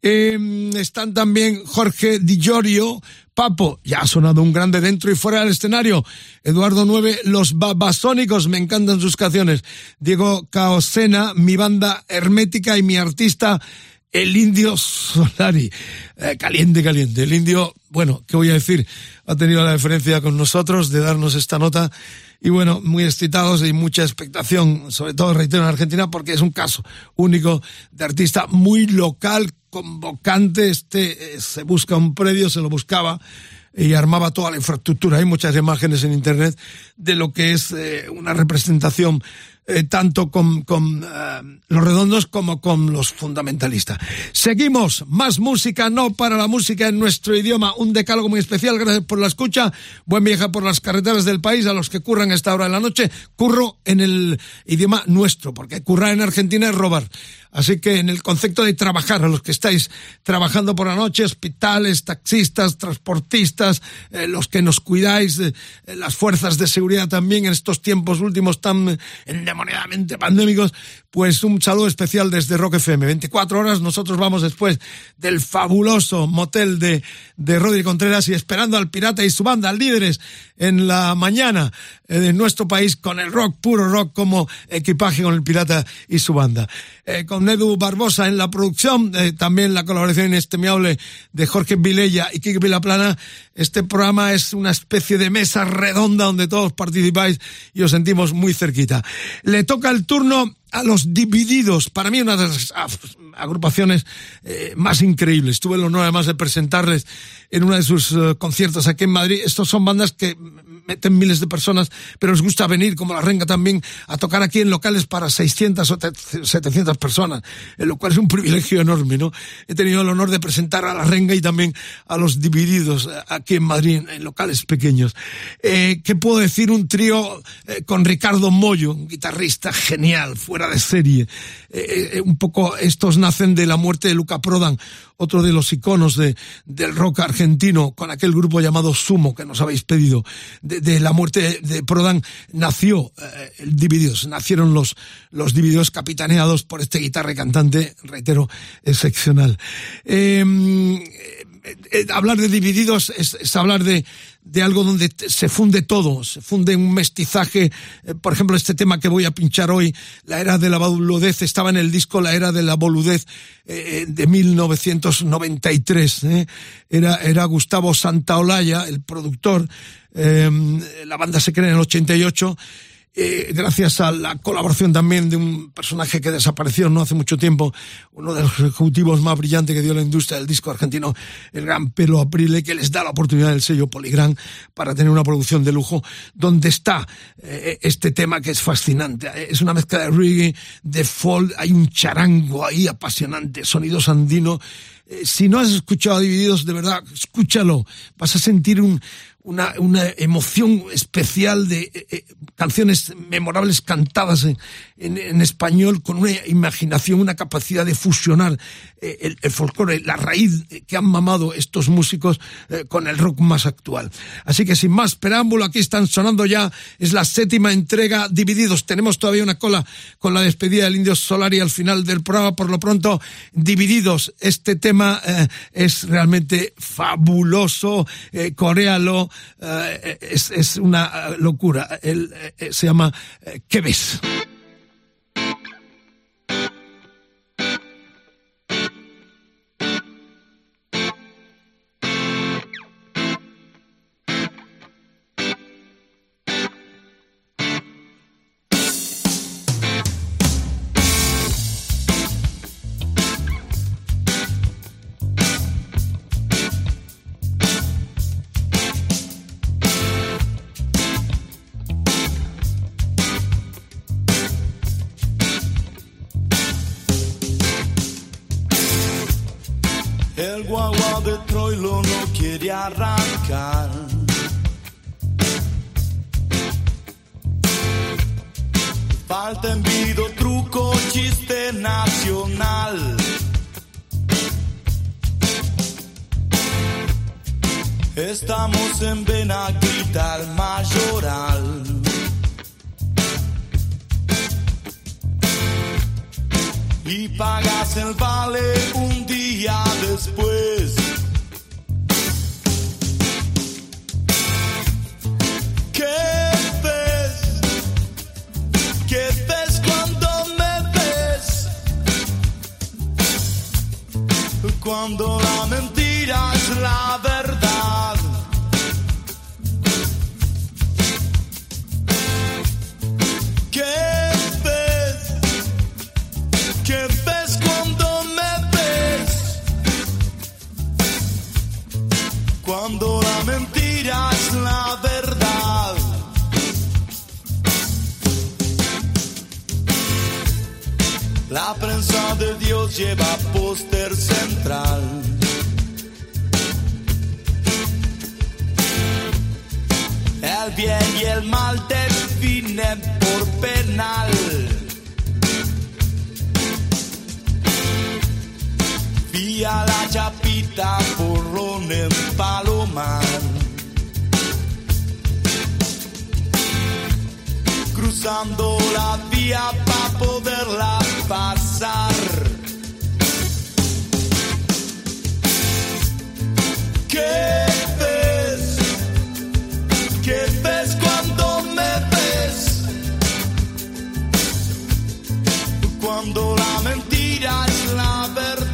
Eh, están también Jorge Di Giorgio, Papo, ya ha sonado un grande dentro y fuera del escenario. Eduardo 9, Los Babasónicos, me encantan sus canciones. Diego Caosena, mi banda hermética y mi artista, el Indio Solari. Eh, caliente, caliente. El Indio, bueno, ¿qué voy a decir? Ha tenido la deferencia con nosotros de darnos esta nota y bueno, muy excitados y mucha expectación, sobre todo reitero en Argentina, porque es un caso único de artista muy local, convocante, este eh, se busca un predio, se lo buscaba y armaba toda la infraestructura. Hay muchas imágenes en internet de lo que es eh, una representación eh, tanto con, con los redondos como con los fundamentalistas. Seguimos, más música, no para la música en nuestro idioma, un decálogo muy especial, gracias por la escucha, buen viaje por las carreteras del país, a los que curran a esta hora de la noche, curro en el idioma nuestro, porque currar en Argentina es robar. Así que en el concepto de trabajar, a los que estáis trabajando por la noche, hospitales, taxistas, transportistas, eh, los que nos cuidáis, eh, las fuerzas de seguridad también en estos tiempos últimos tan endemoniadamente pandémicos, pues un saludo especial desde Rock FM. 24 horas, nosotros vamos después del fabuloso motel de, de Rodri Contreras y esperando al Pirata y su banda, líderes en la mañana eh, de nuestro país con el rock, puro rock como equipaje con el Pirata y su banda. Eh, con Edu Barbosa en la producción, eh, también la colaboración inestimable de Jorge Vilella y Kike Vilaplana. Este programa es una especie de mesa redonda donde todos participáis y os sentimos muy cerquita. Le toca el turno a los divididos. Para mí una de las agrupaciones eh, más increíbles. Tuve el honor además de presentarles en uno de sus eh, conciertos aquí en Madrid. Estos son bandas que meten miles de personas, pero les gusta venir, como la Renga también, a tocar aquí en locales para 600 o 700 personas, lo cual es un privilegio enorme, ¿no? He tenido el honor de presentar a la Renga y también a los divididos eh, aquí en Madrid, en, locales pequeños. Eh, ¿Qué puedo decir? Un trío con Ricardo Mollo, un guitarrista genial, fuera de serie. un poco estos nacen de la muerte de Luca Prodan, otro de los iconos de, del rock argentino, con aquel grupo llamado Sumo que nos habéis pedido. De, la muerte de Prodan nació eh, el Divididos, nacieron los, los capitaneados por este guitarra y cantante, reitero, excepcional. Eh, eh, hablar de Divididos es hablar de, de algo donde se funde todo, se funde un mestizaje. Eh, por ejemplo, este tema que voy a pinchar hoy, La Era de la Boludez, estaba en el disco La Era de la Boludez eh, de 1993. Eh. Era, era Gustavo Santaolalla, el productor. la banda se crea en el 88 eh, gracias a la colaboración también de un personaje que desapareció no hace mucho tiempo, uno de los ejecutivos más brillantes que dio la industria del disco argentino, el gran Pelo Aprile, que les da la oportunidad del sello Polygram para tener una producción de lujo, donde está eh, este tema que es fascinante. Es una mezcla de reggae, de folk, hay un charango ahí apasionante, sonidos andinos Eh, si no has escuchado Divididos, de verdad, escúchalo. Vas a sentir un, una, una emoción especial de eh, eh, canciones memorables cantadas en, en, en, español con una imaginación, una capacidad de fusionar eh, el, folclore, la raíz que han mamado estos músicos eh, con el rock más actual. Así que sin más preámbulo, aquí están sonando ya, es la séptima entrega Divididos. Tenemos todavía una cola con la despedida del Indio Solari al final del programa. Por lo pronto, Divididos. Este tema eh, es realmente fabuloso. coréalo uh, es, es, una locura. Él se llama ¿Qué ves? Arrancar. Falta envido, truco, chiste nacional. Estamos en Benaguita, el mayoral. y pagas el vale un día después. Cuando la mentira es la verdad. ¿Qué ¿Qué ves cuando me ves? Cuando la mentira es la verdad. La prensa de Dios lleva póster central. El bien y el mal definen por penal. Vía la chapita, porrón en Palomar. Cruzando la vía para poderla pasar. ¿Qué ves? ¿Qué ves cuando me ves? Cuando la mentira es la verdad.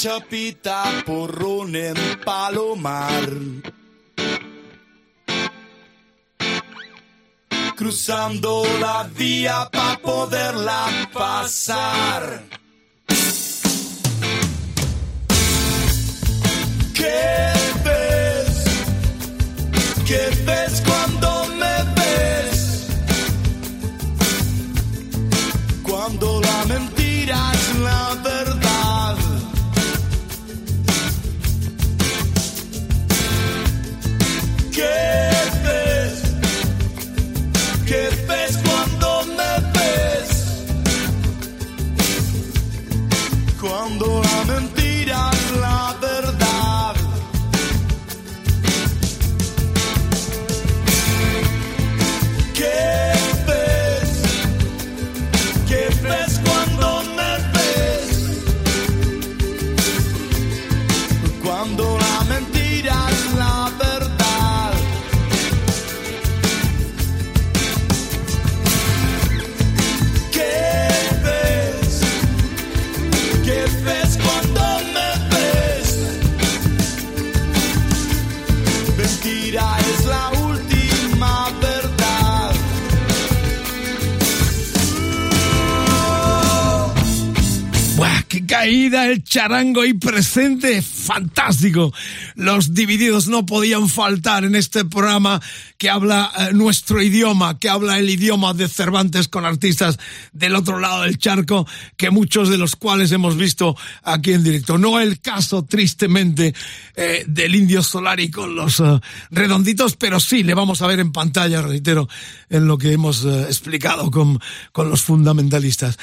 Chapita, porrón en Palomar. Cruzando la vía para poderla pasar. ¿Qué ves? ¿Qué ves cuando charango y presente, fantástico. Los divididos no podían faltar en este programa que habla eh, nuestro idioma, que habla el idioma de Cervantes con artistas del otro lado del charco, que muchos de los cuales hemos visto aquí en directo. No el caso, tristemente, eh, del Indio Solari con los eh, redonditos, pero sí le vamos a ver en pantalla, reitero, en lo que hemos explicado con, con los fundamentalistas.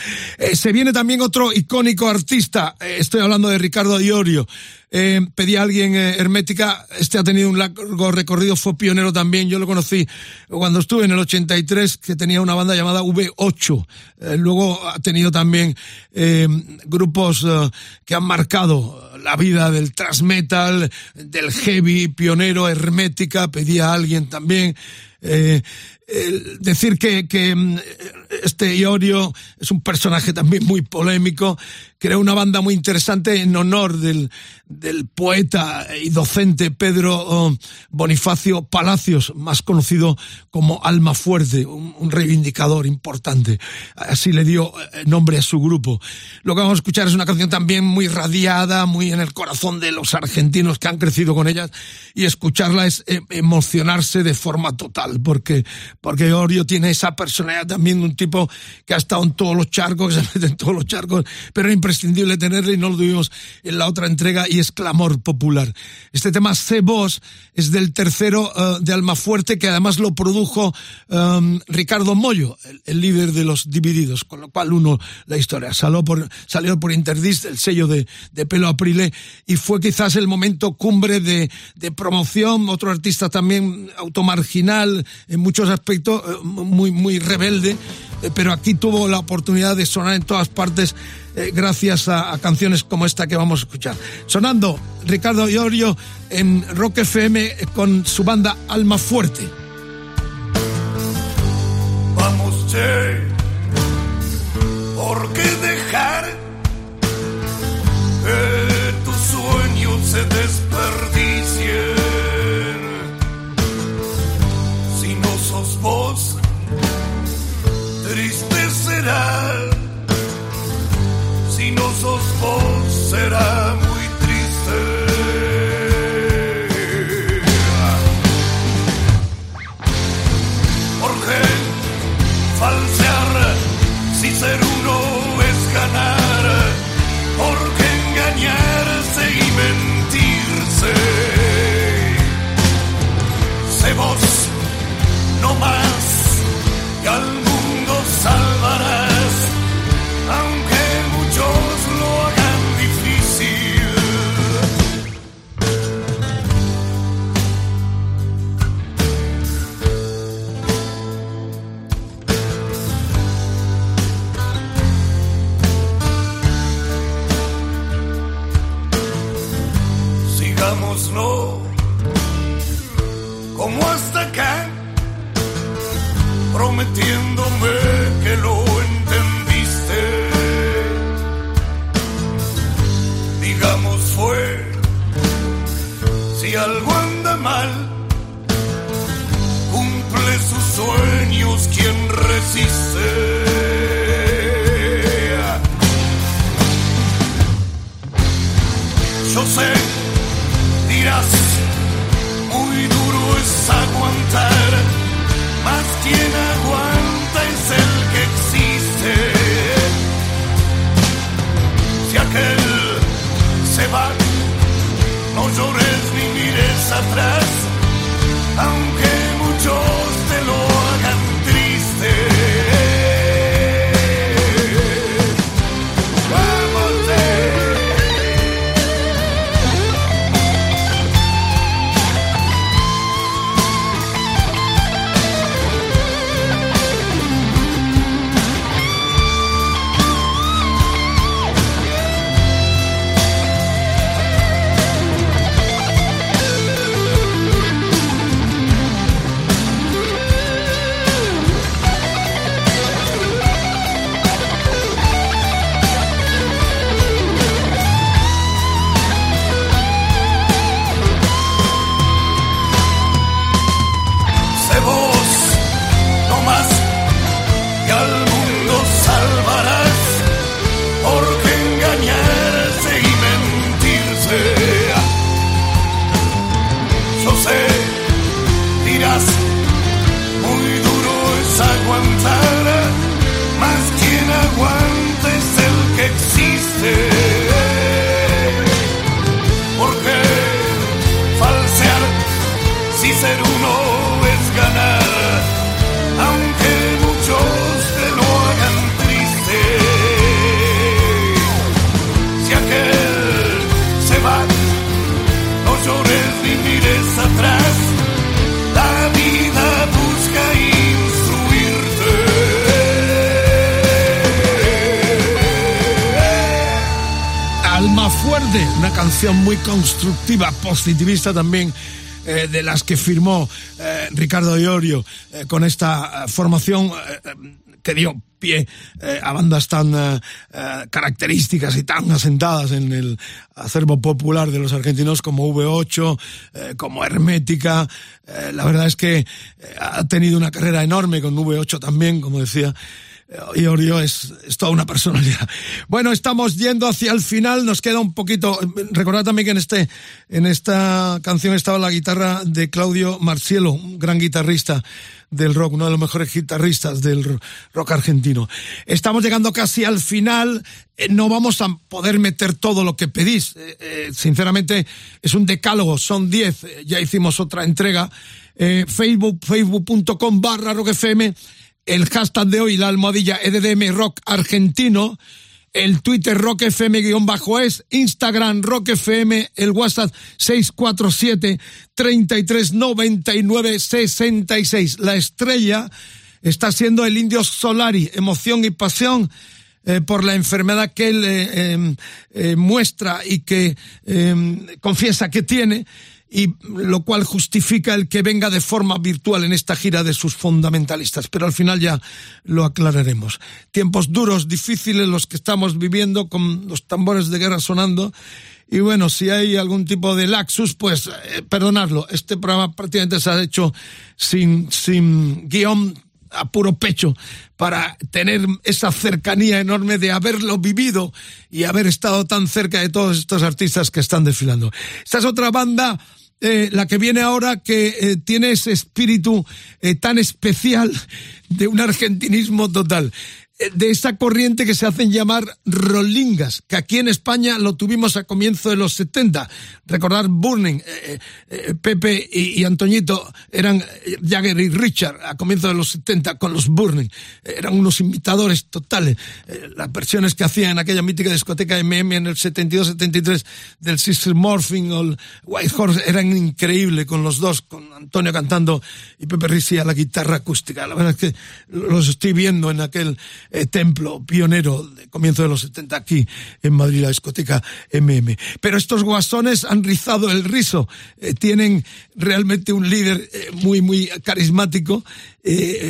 se viene también otro icónico artista, estoy hablando de Ricardo Diorio, eh, pedí a alguien eh, hermética, este ha tenido un largo recorrido, fue pionero también, yo lo conocí cuando estuve en el 83, que tenía una banda llamada V8, eh, luego ha tenido también eh, grupos que han marcado la vida del thrash metal, del heavy, pionero, hermética, pedí a alguien también, decir que, que mm, este Iorio es un personaje también muy polémico, creó una banda muy interesante en honor del, del poeta y docente Pedro oh, Bonifacio Palacios, más conocido como Alma Fuerte, un, reivindicador importante. Así le dio eh, nombre a su grupo. Lo que vamos a escuchar es una canción también muy radiada, muy en el corazón de los argentinos que han crecido con ellas, y escucharla es eh, emocionarse de forma total, porque, porque Iorio tiene esa personalidad también de un tipo que ha estado en todos los charcos, que se mete en todos los charcos, pero imprescindible tenerle y no lo tuvimos en la otra entrega y es clamor popular. Este tema C Voz es del tercero uh, de Almafuerte que además lo produjo um, Ricardo Mollo, el, el, líder de los Divididos, con lo cual uno la historia. Salió por, salió por Interdist, el sello de, de Pelo Aprile, y fue quizás el momento cumbre de, de promoción, otro artista también automarginal, en muchos aspectos, uh, muy, muy rebelde, eh, pero aquí tuvo la oportunidad de sonar en todas partes eh, gracias a, a, canciones como esta que vamos a escuchar. Sonando Ricardo Iorio en Rock FM con su banda Alma Fuerte. Vamos, che, será resiste. Yo sé, dirás, muy duro es aguantar, más quien aguanta es el que existe. Si aquel se va, no llores ni mires atrás, muy constructiva, positivista también. Eh, de las que firmó eh, Ricardo Iorio eh, con esta formación que dio pie a bandas tan características y tan asentadas en el acervo popular de los argentinos como V8, eh, como Hermética. La verdad es que ha tenido una carrera enorme con V8 también, como decía. Iorio es, es toda una personalidad. Bueno, estamos yendo hacia el final, nos queda un poquito. Recordad también que en este, en esta canción estaba la guitarra de Claudio Marcielo, un gran guitarrista del rock, uno de los mejores guitarristas del rock argentino. Estamos llegando casi al final, eh, no vamos a poder meter todo lo que pedís. Eh, eh, sinceramente, es un decálogo, son 10, eh, ya hicimos otra entrega. Facebook, facebook.com barra rock FM, el hashtag de hoy, la almohadilla EDDM Rock Argentino, el Twitter Rock FM guion bajo es, Instagram Rock FM, el WhatsApp 647 3399 66. La estrella está siendo el Indio Solari, emoción y pasión eh, por la enfermedad que él eh, eh, eh, muestra y que eh, confiesa que tiene y lo cual justifica el que venga de forma virtual en esta gira de sus fundamentalistas. Pero al final ya lo aclararemos. Tiempos duros, difíciles los que estamos viviendo con los tambores de guerra sonando. Y bueno, si hay algún tipo de laxus, pues eh, perdonadlo. Este programa prácticamente se ha hecho sin, sin guion a puro pecho para tener esa cercanía enorme de haberlo vivido y haber estado tan cerca de todos estos artistas que están desfilando. Esta es otra banda eh, la que viene ahora que eh, tiene ese espíritu eh, tan especial de un argentinismo total. Eh, De esa corriente que se hacen llamar rolingas, que aquí en España lo tuvimos a comienzo de los 70. Recordar Burning, eh, eh, Pepe y, y Antoñito eran Jagger y Richard a comienzo de los 70 con los Burning. Eran unos imitadores totales. Las versiones que hacían en aquella mítica discoteca MM en el 72-73 del Sister Morphing o el White Horse eran increíbles con los dos, con Antonio cantando y Pepe Risi a la guitarra acústica. La verdad es que los estoy viendo en aquel eh, templo pionero de comienzo de los 70 aquí en Madrid, la discoteca MM. Pero estos guasones han rizado el rizo, eh, tienen realmente un líder eh, muy, muy carismático,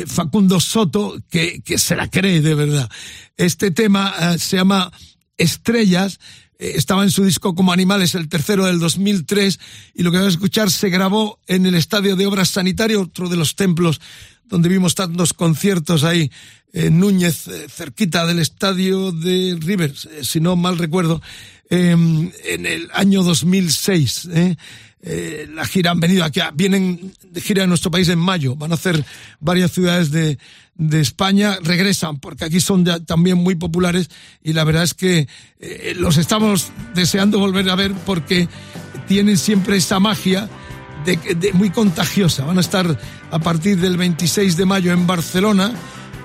Facundo Soto, que, se la cree de verdad. Este tema se llama Estrellas, estaba en su disco como Animales, el tercero del 2003, y lo que vamos a escuchar se grabó en el Estadio de Obras Sanitario, otro de los templos donde vimos tantos conciertos ahí en Núñez, eh, cerquita del estadio de Rivers, eh, si no mal recuerdo, eh, en el año 2006. ¿eh? Eh, la gira han venido aquí, vienen de gira en nuestro país en mayo, van a hacer varias ciudades de, de España, regresan porque aquí son ya también muy populares y la verdad es que eh, los estamos deseando volver a ver porque tienen siempre esa magia de, muy contagiosa. Van a estar a partir del 26 de mayo en Barcelona,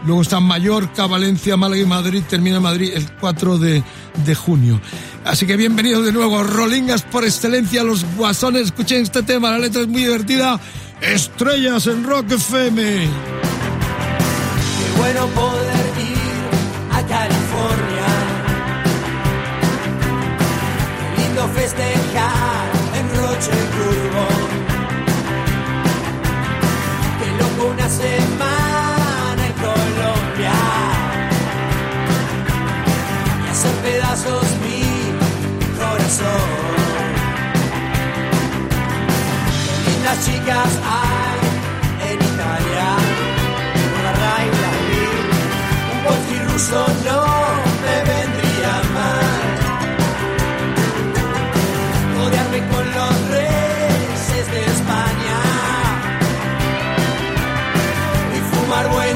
luego están Mallorca, Valencia, Málaga y Madrid, termina Madrid el 4 de, de junio. Así que bienvenidos de nuevo, Rolingas por excelencia, los guasones, escuchen este tema, la letra es muy divertida, Estrellas en Rock FM. Qué bueno poder ir a California. Qué lindo festejar en Roche Curvo. Una semana en Colombia. Y hacer pedazos mi corazón. Qué lindas chicas hay en Italia Rai Berlín. Un ruso no y fumar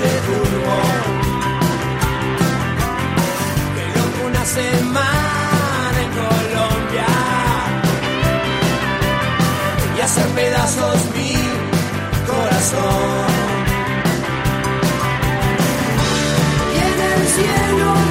Roche Durmo. Qué loco una semana en Colombia. Y hacer pedazos mi corazón. Y en el cielo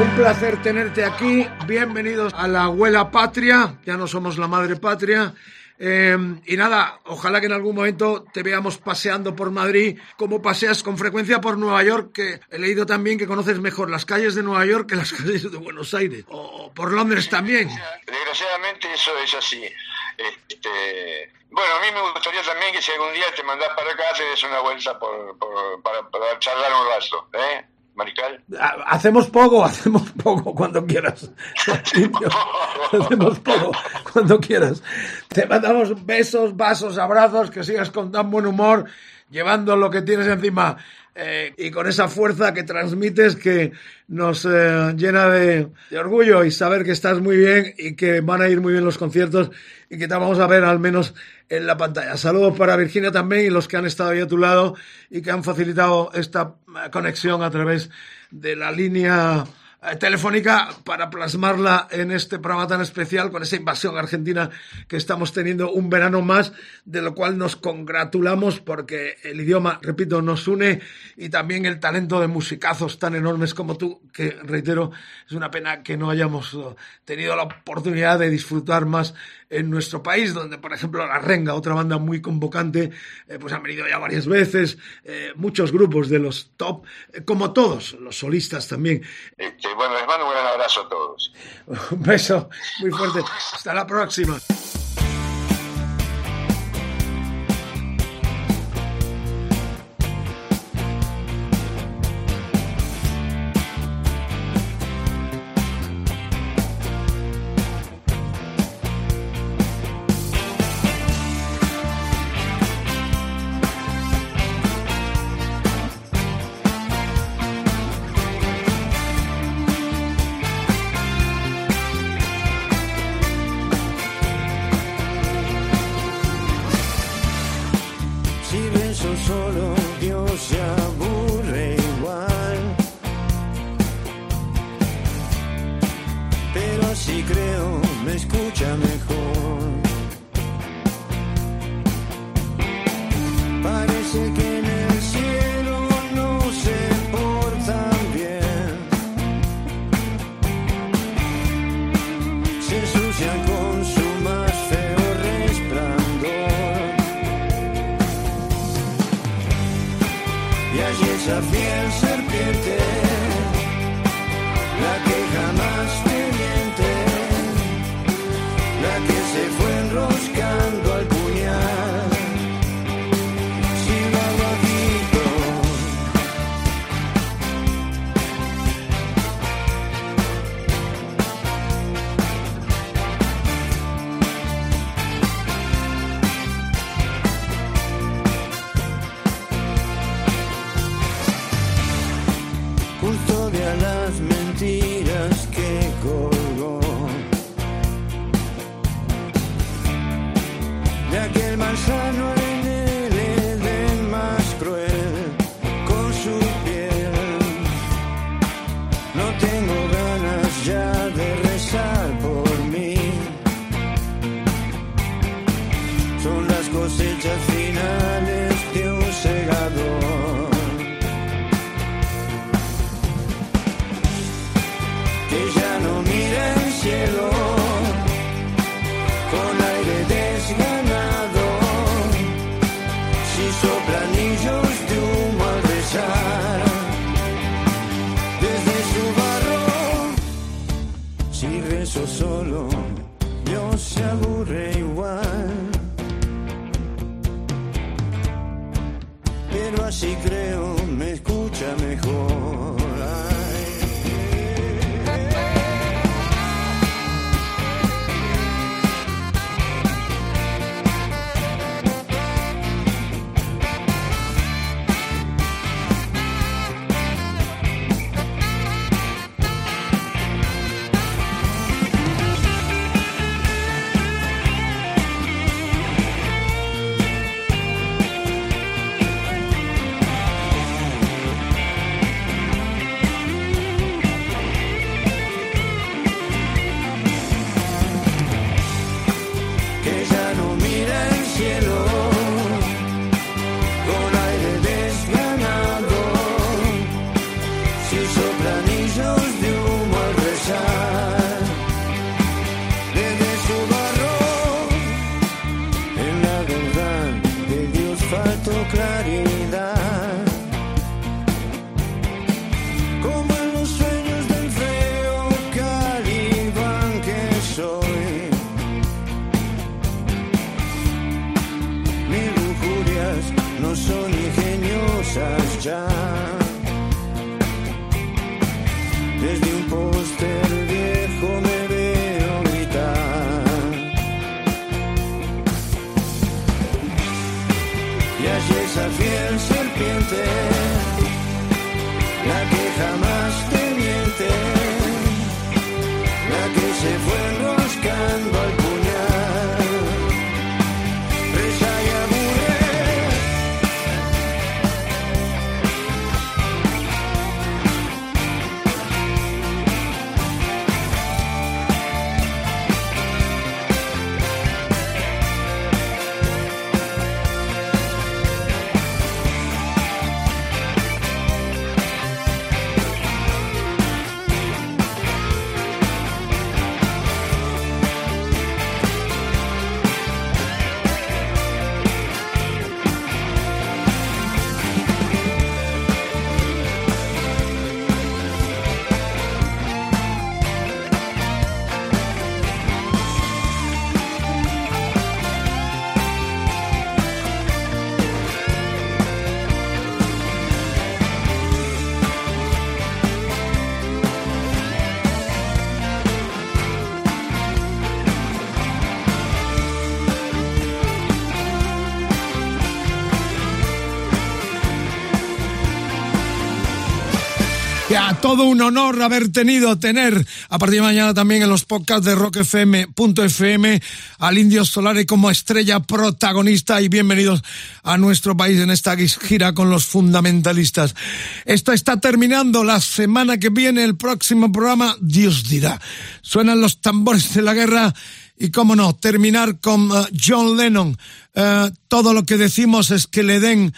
un placer tenerte aquí. Bienvenidos a la abuela patria. Ya no somos la madre patria. Eh, y nada, ojalá que en algún momento te veamos paseando por Madrid, como paseas con frecuencia por Nueva York, que he leído también que conoces mejor las calles de Nueva York que las calles de Buenos Aires. O por Londres también. Desgraciadamente eso es así. Este, bueno, a mí me gustaría también que si algún día te mandás para acá, te des una vuelta por, por- para, para charlar un rato, ¿eh? Marical. Ha- Hacemos poco, hacemos poco cuando quieras. hacemos poco cuando quieras. Te mandamos besos, vasos, abrazos, que sigas con tan buen humor, llevando lo que tienes encima eh, y con esa fuerza que transmites que nos eh, llena de, de orgullo y saber que estás muy bien y que van a ir muy bien los conciertos y que te vamos a ver al menos en la pantalla. Saludos para Virginia también y los que han estado ahí a tu lado y que han facilitado esta eh, conexión a través de la línea telefónica para plasmarla en este programa tan especial con esa invasión argentina que estamos teniendo un verano más, de lo cual nos congratulamos porque el idioma, repito, nos une y también el talento de musicazos tan enormes como tú, que reitero, es una pena que no hayamos eh, tenido la oportunidad de disfrutar más en nuestro país, donde, por ejemplo, La Renga, otra banda muy convocante, eh, pues han venido ya varias veces, eh, muchos grupos de los top, eh, como todos, los solistas también. Este, bueno, les mando un gran abrazo a todos. Un beso muy fuerte. Hasta la próxima. Ya, todo un honor haber tenido, tener a partir de mañana también en los podcasts de rockfm.fm al Indio Solare como estrella protagonista y bienvenidos a nuestro país en esta gira con los fundamentalistas. Esto está terminando la semana que viene, el próximo programa, Dios dirá. Suenan los tambores de la guerra y cómo no, terminar con uh, John Lennon. Uh, todo lo que decimos es que le den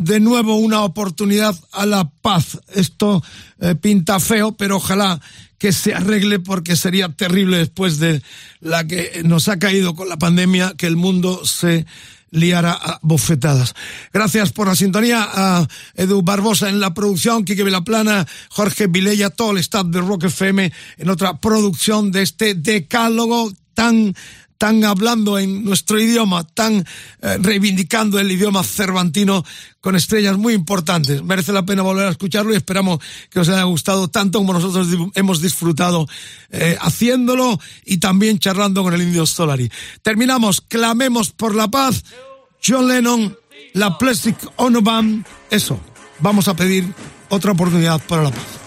de nuevo una oportunidad a la paz. Esto eh, pinta feo, pero ojalá que se arregle porque sería terrible después de la que nos ha caído con la pandemia que el mundo se liara a bofetadas. Gracias por la sintonía a Edu Barbosa en la producción, Quique Vilaplana, Jorge Vilella, todo el staff de Rock FM en otra producción de este decálogo tan tan hablando en nuestro idioma, tan eh, reivindicando el idioma cervantino con estrellas muy importantes. Merece la pena volver a escucharlo y esperamos que os haya gustado tanto como nosotros hemos disfrutado eh, haciéndolo y también charlando con el indio Solari. Terminamos, clamemos por la paz. John Lennon, la Plastic Ono Band, eso, vamos a pedir otra oportunidad para la paz.